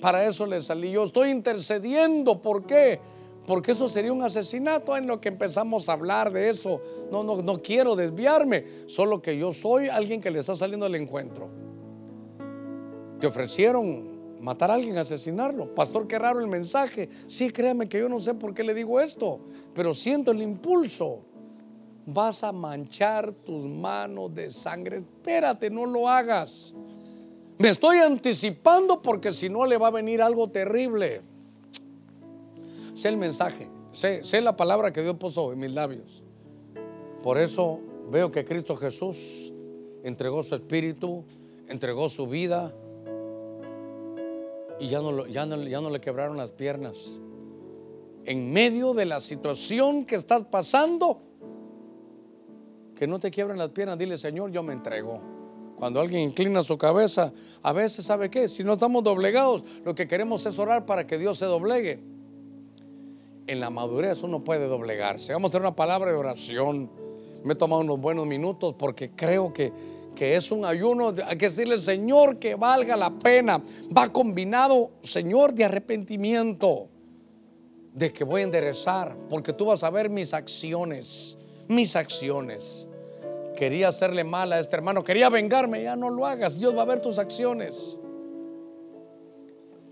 Para eso le salí yo. Estoy intercediendo. ¿Por qué? Porque eso sería un asesinato en lo que empezamos a hablar de eso. No, no, no quiero desviarme. Solo que yo soy alguien que le está saliendo al encuentro. Te ofrecieron matar a alguien, asesinarlo. Pastor, qué raro el mensaje. Sí, créame que yo no sé por qué le digo esto, pero siento el impulso. Vas a manchar tus manos de sangre. Espérate, no lo hagas. Me estoy anticipando porque si no le va a venir algo terrible. Sé el mensaje, sé, la palabra que Dios puso en mis labios. Por eso veo que Cristo Jesús entregó su espíritu, entregó su vida y ya no, ya, no, ya no le quebraron las piernas. En medio de la situación que estás pasando, que no te quiebren las piernas, dile Señor, yo me entrego. Cuando alguien inclina su cabeza, a veces sabe qué, si no estamos doblegados, lo que queremos es orar para que Dios se doblegue. En la madurez uno puede doblegarse. Vamos a hacer una palabra de oración. Me he tomado unos buenos minutos porque creo que, que es un ayuno. Hay que decirle, Señor, que valga la pena. Va combinado, Señor, de arrepentimiento. De que voy a enderezar. Porque tú vas a ver mis acciones. Mis acciones quería hacerle mal a este hermano, quería vengarme, ya no lo hagas, Dios va a ver tus acciones.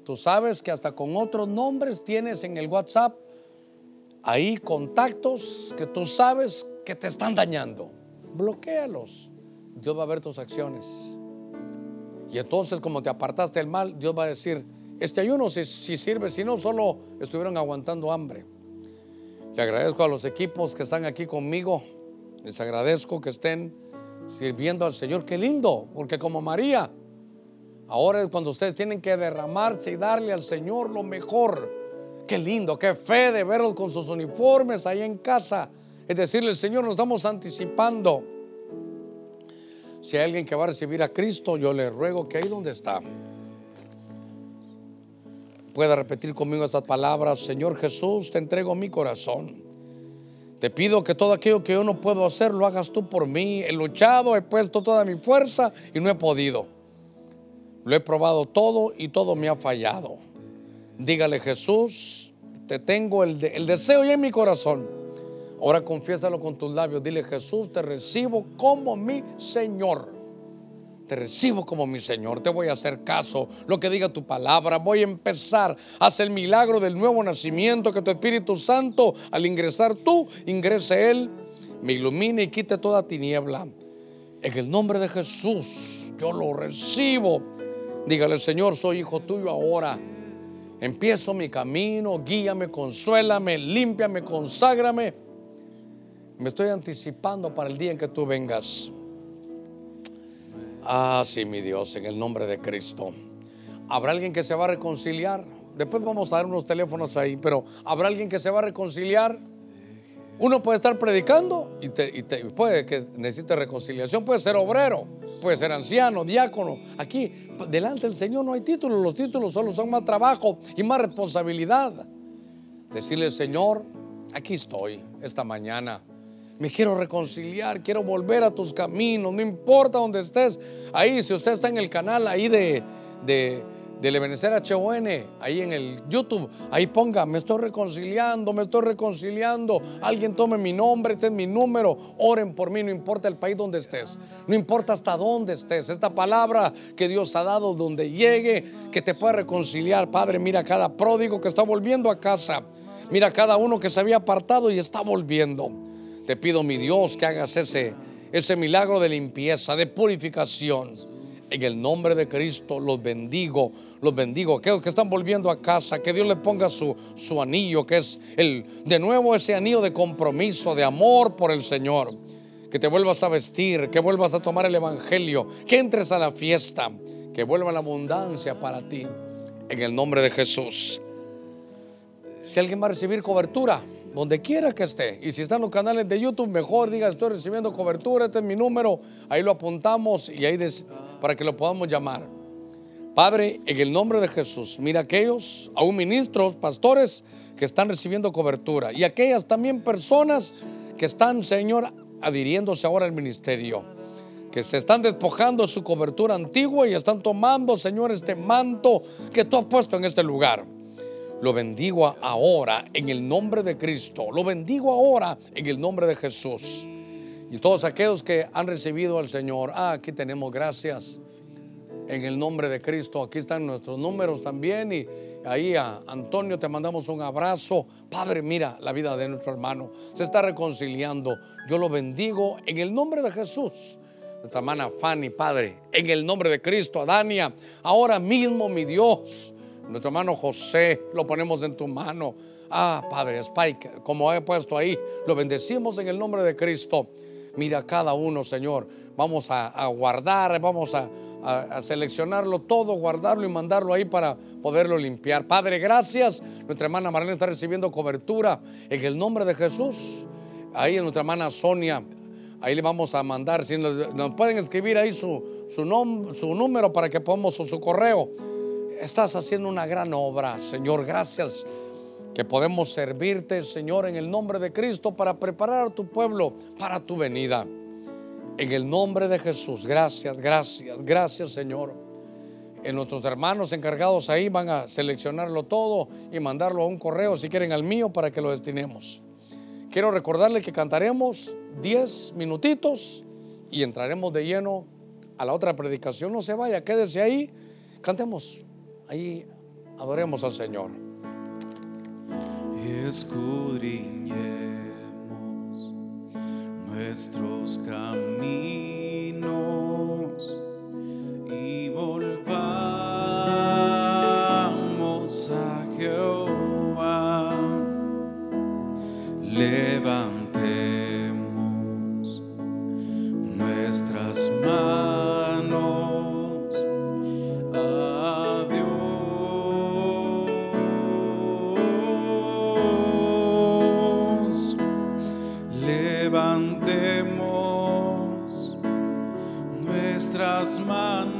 Tú sabes que hasta con otros nombres tienes en el WhatsApp ahí contactos que tú sabes que te están dañando. Bloquéalos. Dios va a ver tus acciones. Y entonces como te apartaste del mal, Dios va a decir, este ayuno si, si sirve, si no, solo estuvieron aguantando hambre. Le agradezco a los equipos que están aquí conmigo. Les agradezco que estén sirviendo al Señor. Qué lindo, porque como María, ahora es cuando ustedes tienen que derramarse y darle al Señor lo mejor. Qué lindo, qué fe de verlos con sus uniformes ahí en casa. Es decirle, Señor, nos estamos anticipando. Si hay alguien que va a recibir a Cristo, yo le ruego que ahí donde está pueda repetir conmigo estas palabras. Señor Jesús, te entrego mi corazón. Te pido que todo aquello que yo no puedo hacer lo hagas tú por mí. He luchado, he puesto toda mi fuerza y no he podido. Lo he probado todo y todo me ha fallado. Dígale Jesús, te tengo el, el deseo ya en mi corazón. Ahora confiésalo con tus labios. Dile Jesús, te recibo como mi Señor te recibo como mi Señor, te voy a hacer caso, lo que diga tu palabra, voy a empezar, haz el milagro del nuevo nacimiento, que tu Espíritu Santo, al ingresar tú, ingrese Él, me ilumine y quite toda tiniebla. En el nombre de Jesús, yo lo recibo. Dígale, Señor, soy hijo tuyo ahora. Empiezo mi camino, guíame, consuélame, límpiame, conságrame. Me estoy anticipando para el día en que tú vengas. Ah, sí, mi Dios, en el nombre de Cristo. ¿Habrá alguien que se va a reconciliar? Después vamos a dar unos teléfonos ahí, pero ¿habrá alguien que se va a reconciliar? Uno puede estar predicando y, puede que necesite reconciliación, puede ser obrero, puede ser anciano, diácono. Aquí, delante del Señor no hay títulos, los títulos solo son más trabajo y más responsabilidad. Decirle, Señor, aquí estoy esta mañana. Me quiero reconciliar, quiero volver a tus caminos, no importa dónde estés. Ahí, si usted está en el canal ahí de, de del Ebenezer HON, ahí en el YouTube, ahí ponga, me estoy reconciliando, me estoy reconciliando, alguien tome mi nombre, este es mi número, oren por mí, no importa el país donde estés, no importa hasta dónde estés, esta palabra que Dios ha dado donde llegue, que te pueda reconciliar, Padre, mira cada pródigo que está volviendo a casa, mira cada uno que se había apartado y está volviendo. Te pido, mi Dios, que hagas ese, ese milagro de limpieza, de purificación en el nombre de Cristo los bendigo, los bendigo. Aquellos que están volviendo a casa, que Dios le ponga su, su anillo, que es el, de nuevo ese anillo de compromiso, de amor por el Señor. Que te vuelvas a vestir, que vuelvas a tomar el Evangelio, que entres a la fiesta, que vuelva la abundancia para ti. En el nombre de Jesús. Si alguien va a recibir cobertura, donde quiera que esté. Y si están los canales de YouTube, mejor diga, estoy recibiendo cobertura, este es mi número, ahí lo apuntamos y ahí para que lo podamos llamar. Padre, en el nombre de Jesús, mira aquellos, aún ministros, pastores que están recibiendo cobertura y aquellas también personas que están, Señor, adhiriéndose ahora al ministerio, que se están despojando de su cobertura antigua y están tomando, Señor, este manto que tú has puesto en este lugar. Lo bendigo ahora en el nombre de Cristo. Lo bendigo ahora en el nombre de Jesús. Y todos aquellos que han recibido al Señor, ah, aquí tenemos gracias en el nombre de Cristo. Aquí están nuestros números también. Y ahí a Antonio te mandamos un abrazo. Padre, mira la vida de nuestro hermano. Se está reconciliando. Yo lo bendigo en el nombre de Jesús. Nuestra hermana Fanny, Padre, en el nombre de Cristo, Adania, ahora mismo, mi Dios nuestro hermano José, lo ponemos en tu mano. Ah, Padre Spike, como he puesto ahí, lo bendecimos en el nombre de Cristo. Mira cada uno, Señor. Vamos a, guardar, vamos a, seleccionarlo todo, guardarlo y mandarlo ahí para poderlo limpiar. Padre, gracias. Nuestra hermana Marlene está recibiendo cobertura en el nombre de Jesús. Ahí nuestra hermana Sonia, ahí le vamos a mandar. Si nos, pueden escribir ahí su, su, su número para que podamos, o su correo estás haciendo una gran obra, Señor. Gracias que podemos servirte, Señor, en el nombre de Cristo para preparar a tu pueblo para tu venida. En el nombre de Jesús, gracias, gracias, gracias, Señor. En nuestros hermanos encargados ahí van a seleccionarlo todo y mandarlo a un correo, si quieren, al mío para que lo destinemos. Quiero recordarle que cantaremos 10 minutitos y entraremos de lleno a la otra predicación. No se vaya, quédese ahí. Cantemos. Ahí adoremos al Señor. Escudriñemos nuestros caminos y volvamos a Jehová. Levantemos nuestras manos as manas.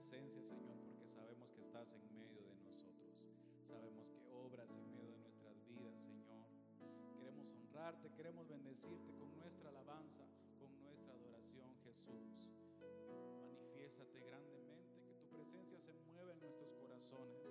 Presencia, Señor, porque sabemos que estás en medio de nosotros. Sabemos que obras en medio de nuestras vidas, Señor. Queremos honrarte, queremos bendecirte con nuestra alabanza, con nuestra adoración, Jesús. Manifiéstate grandemente, que tu presencia se mueva en nuestros corazones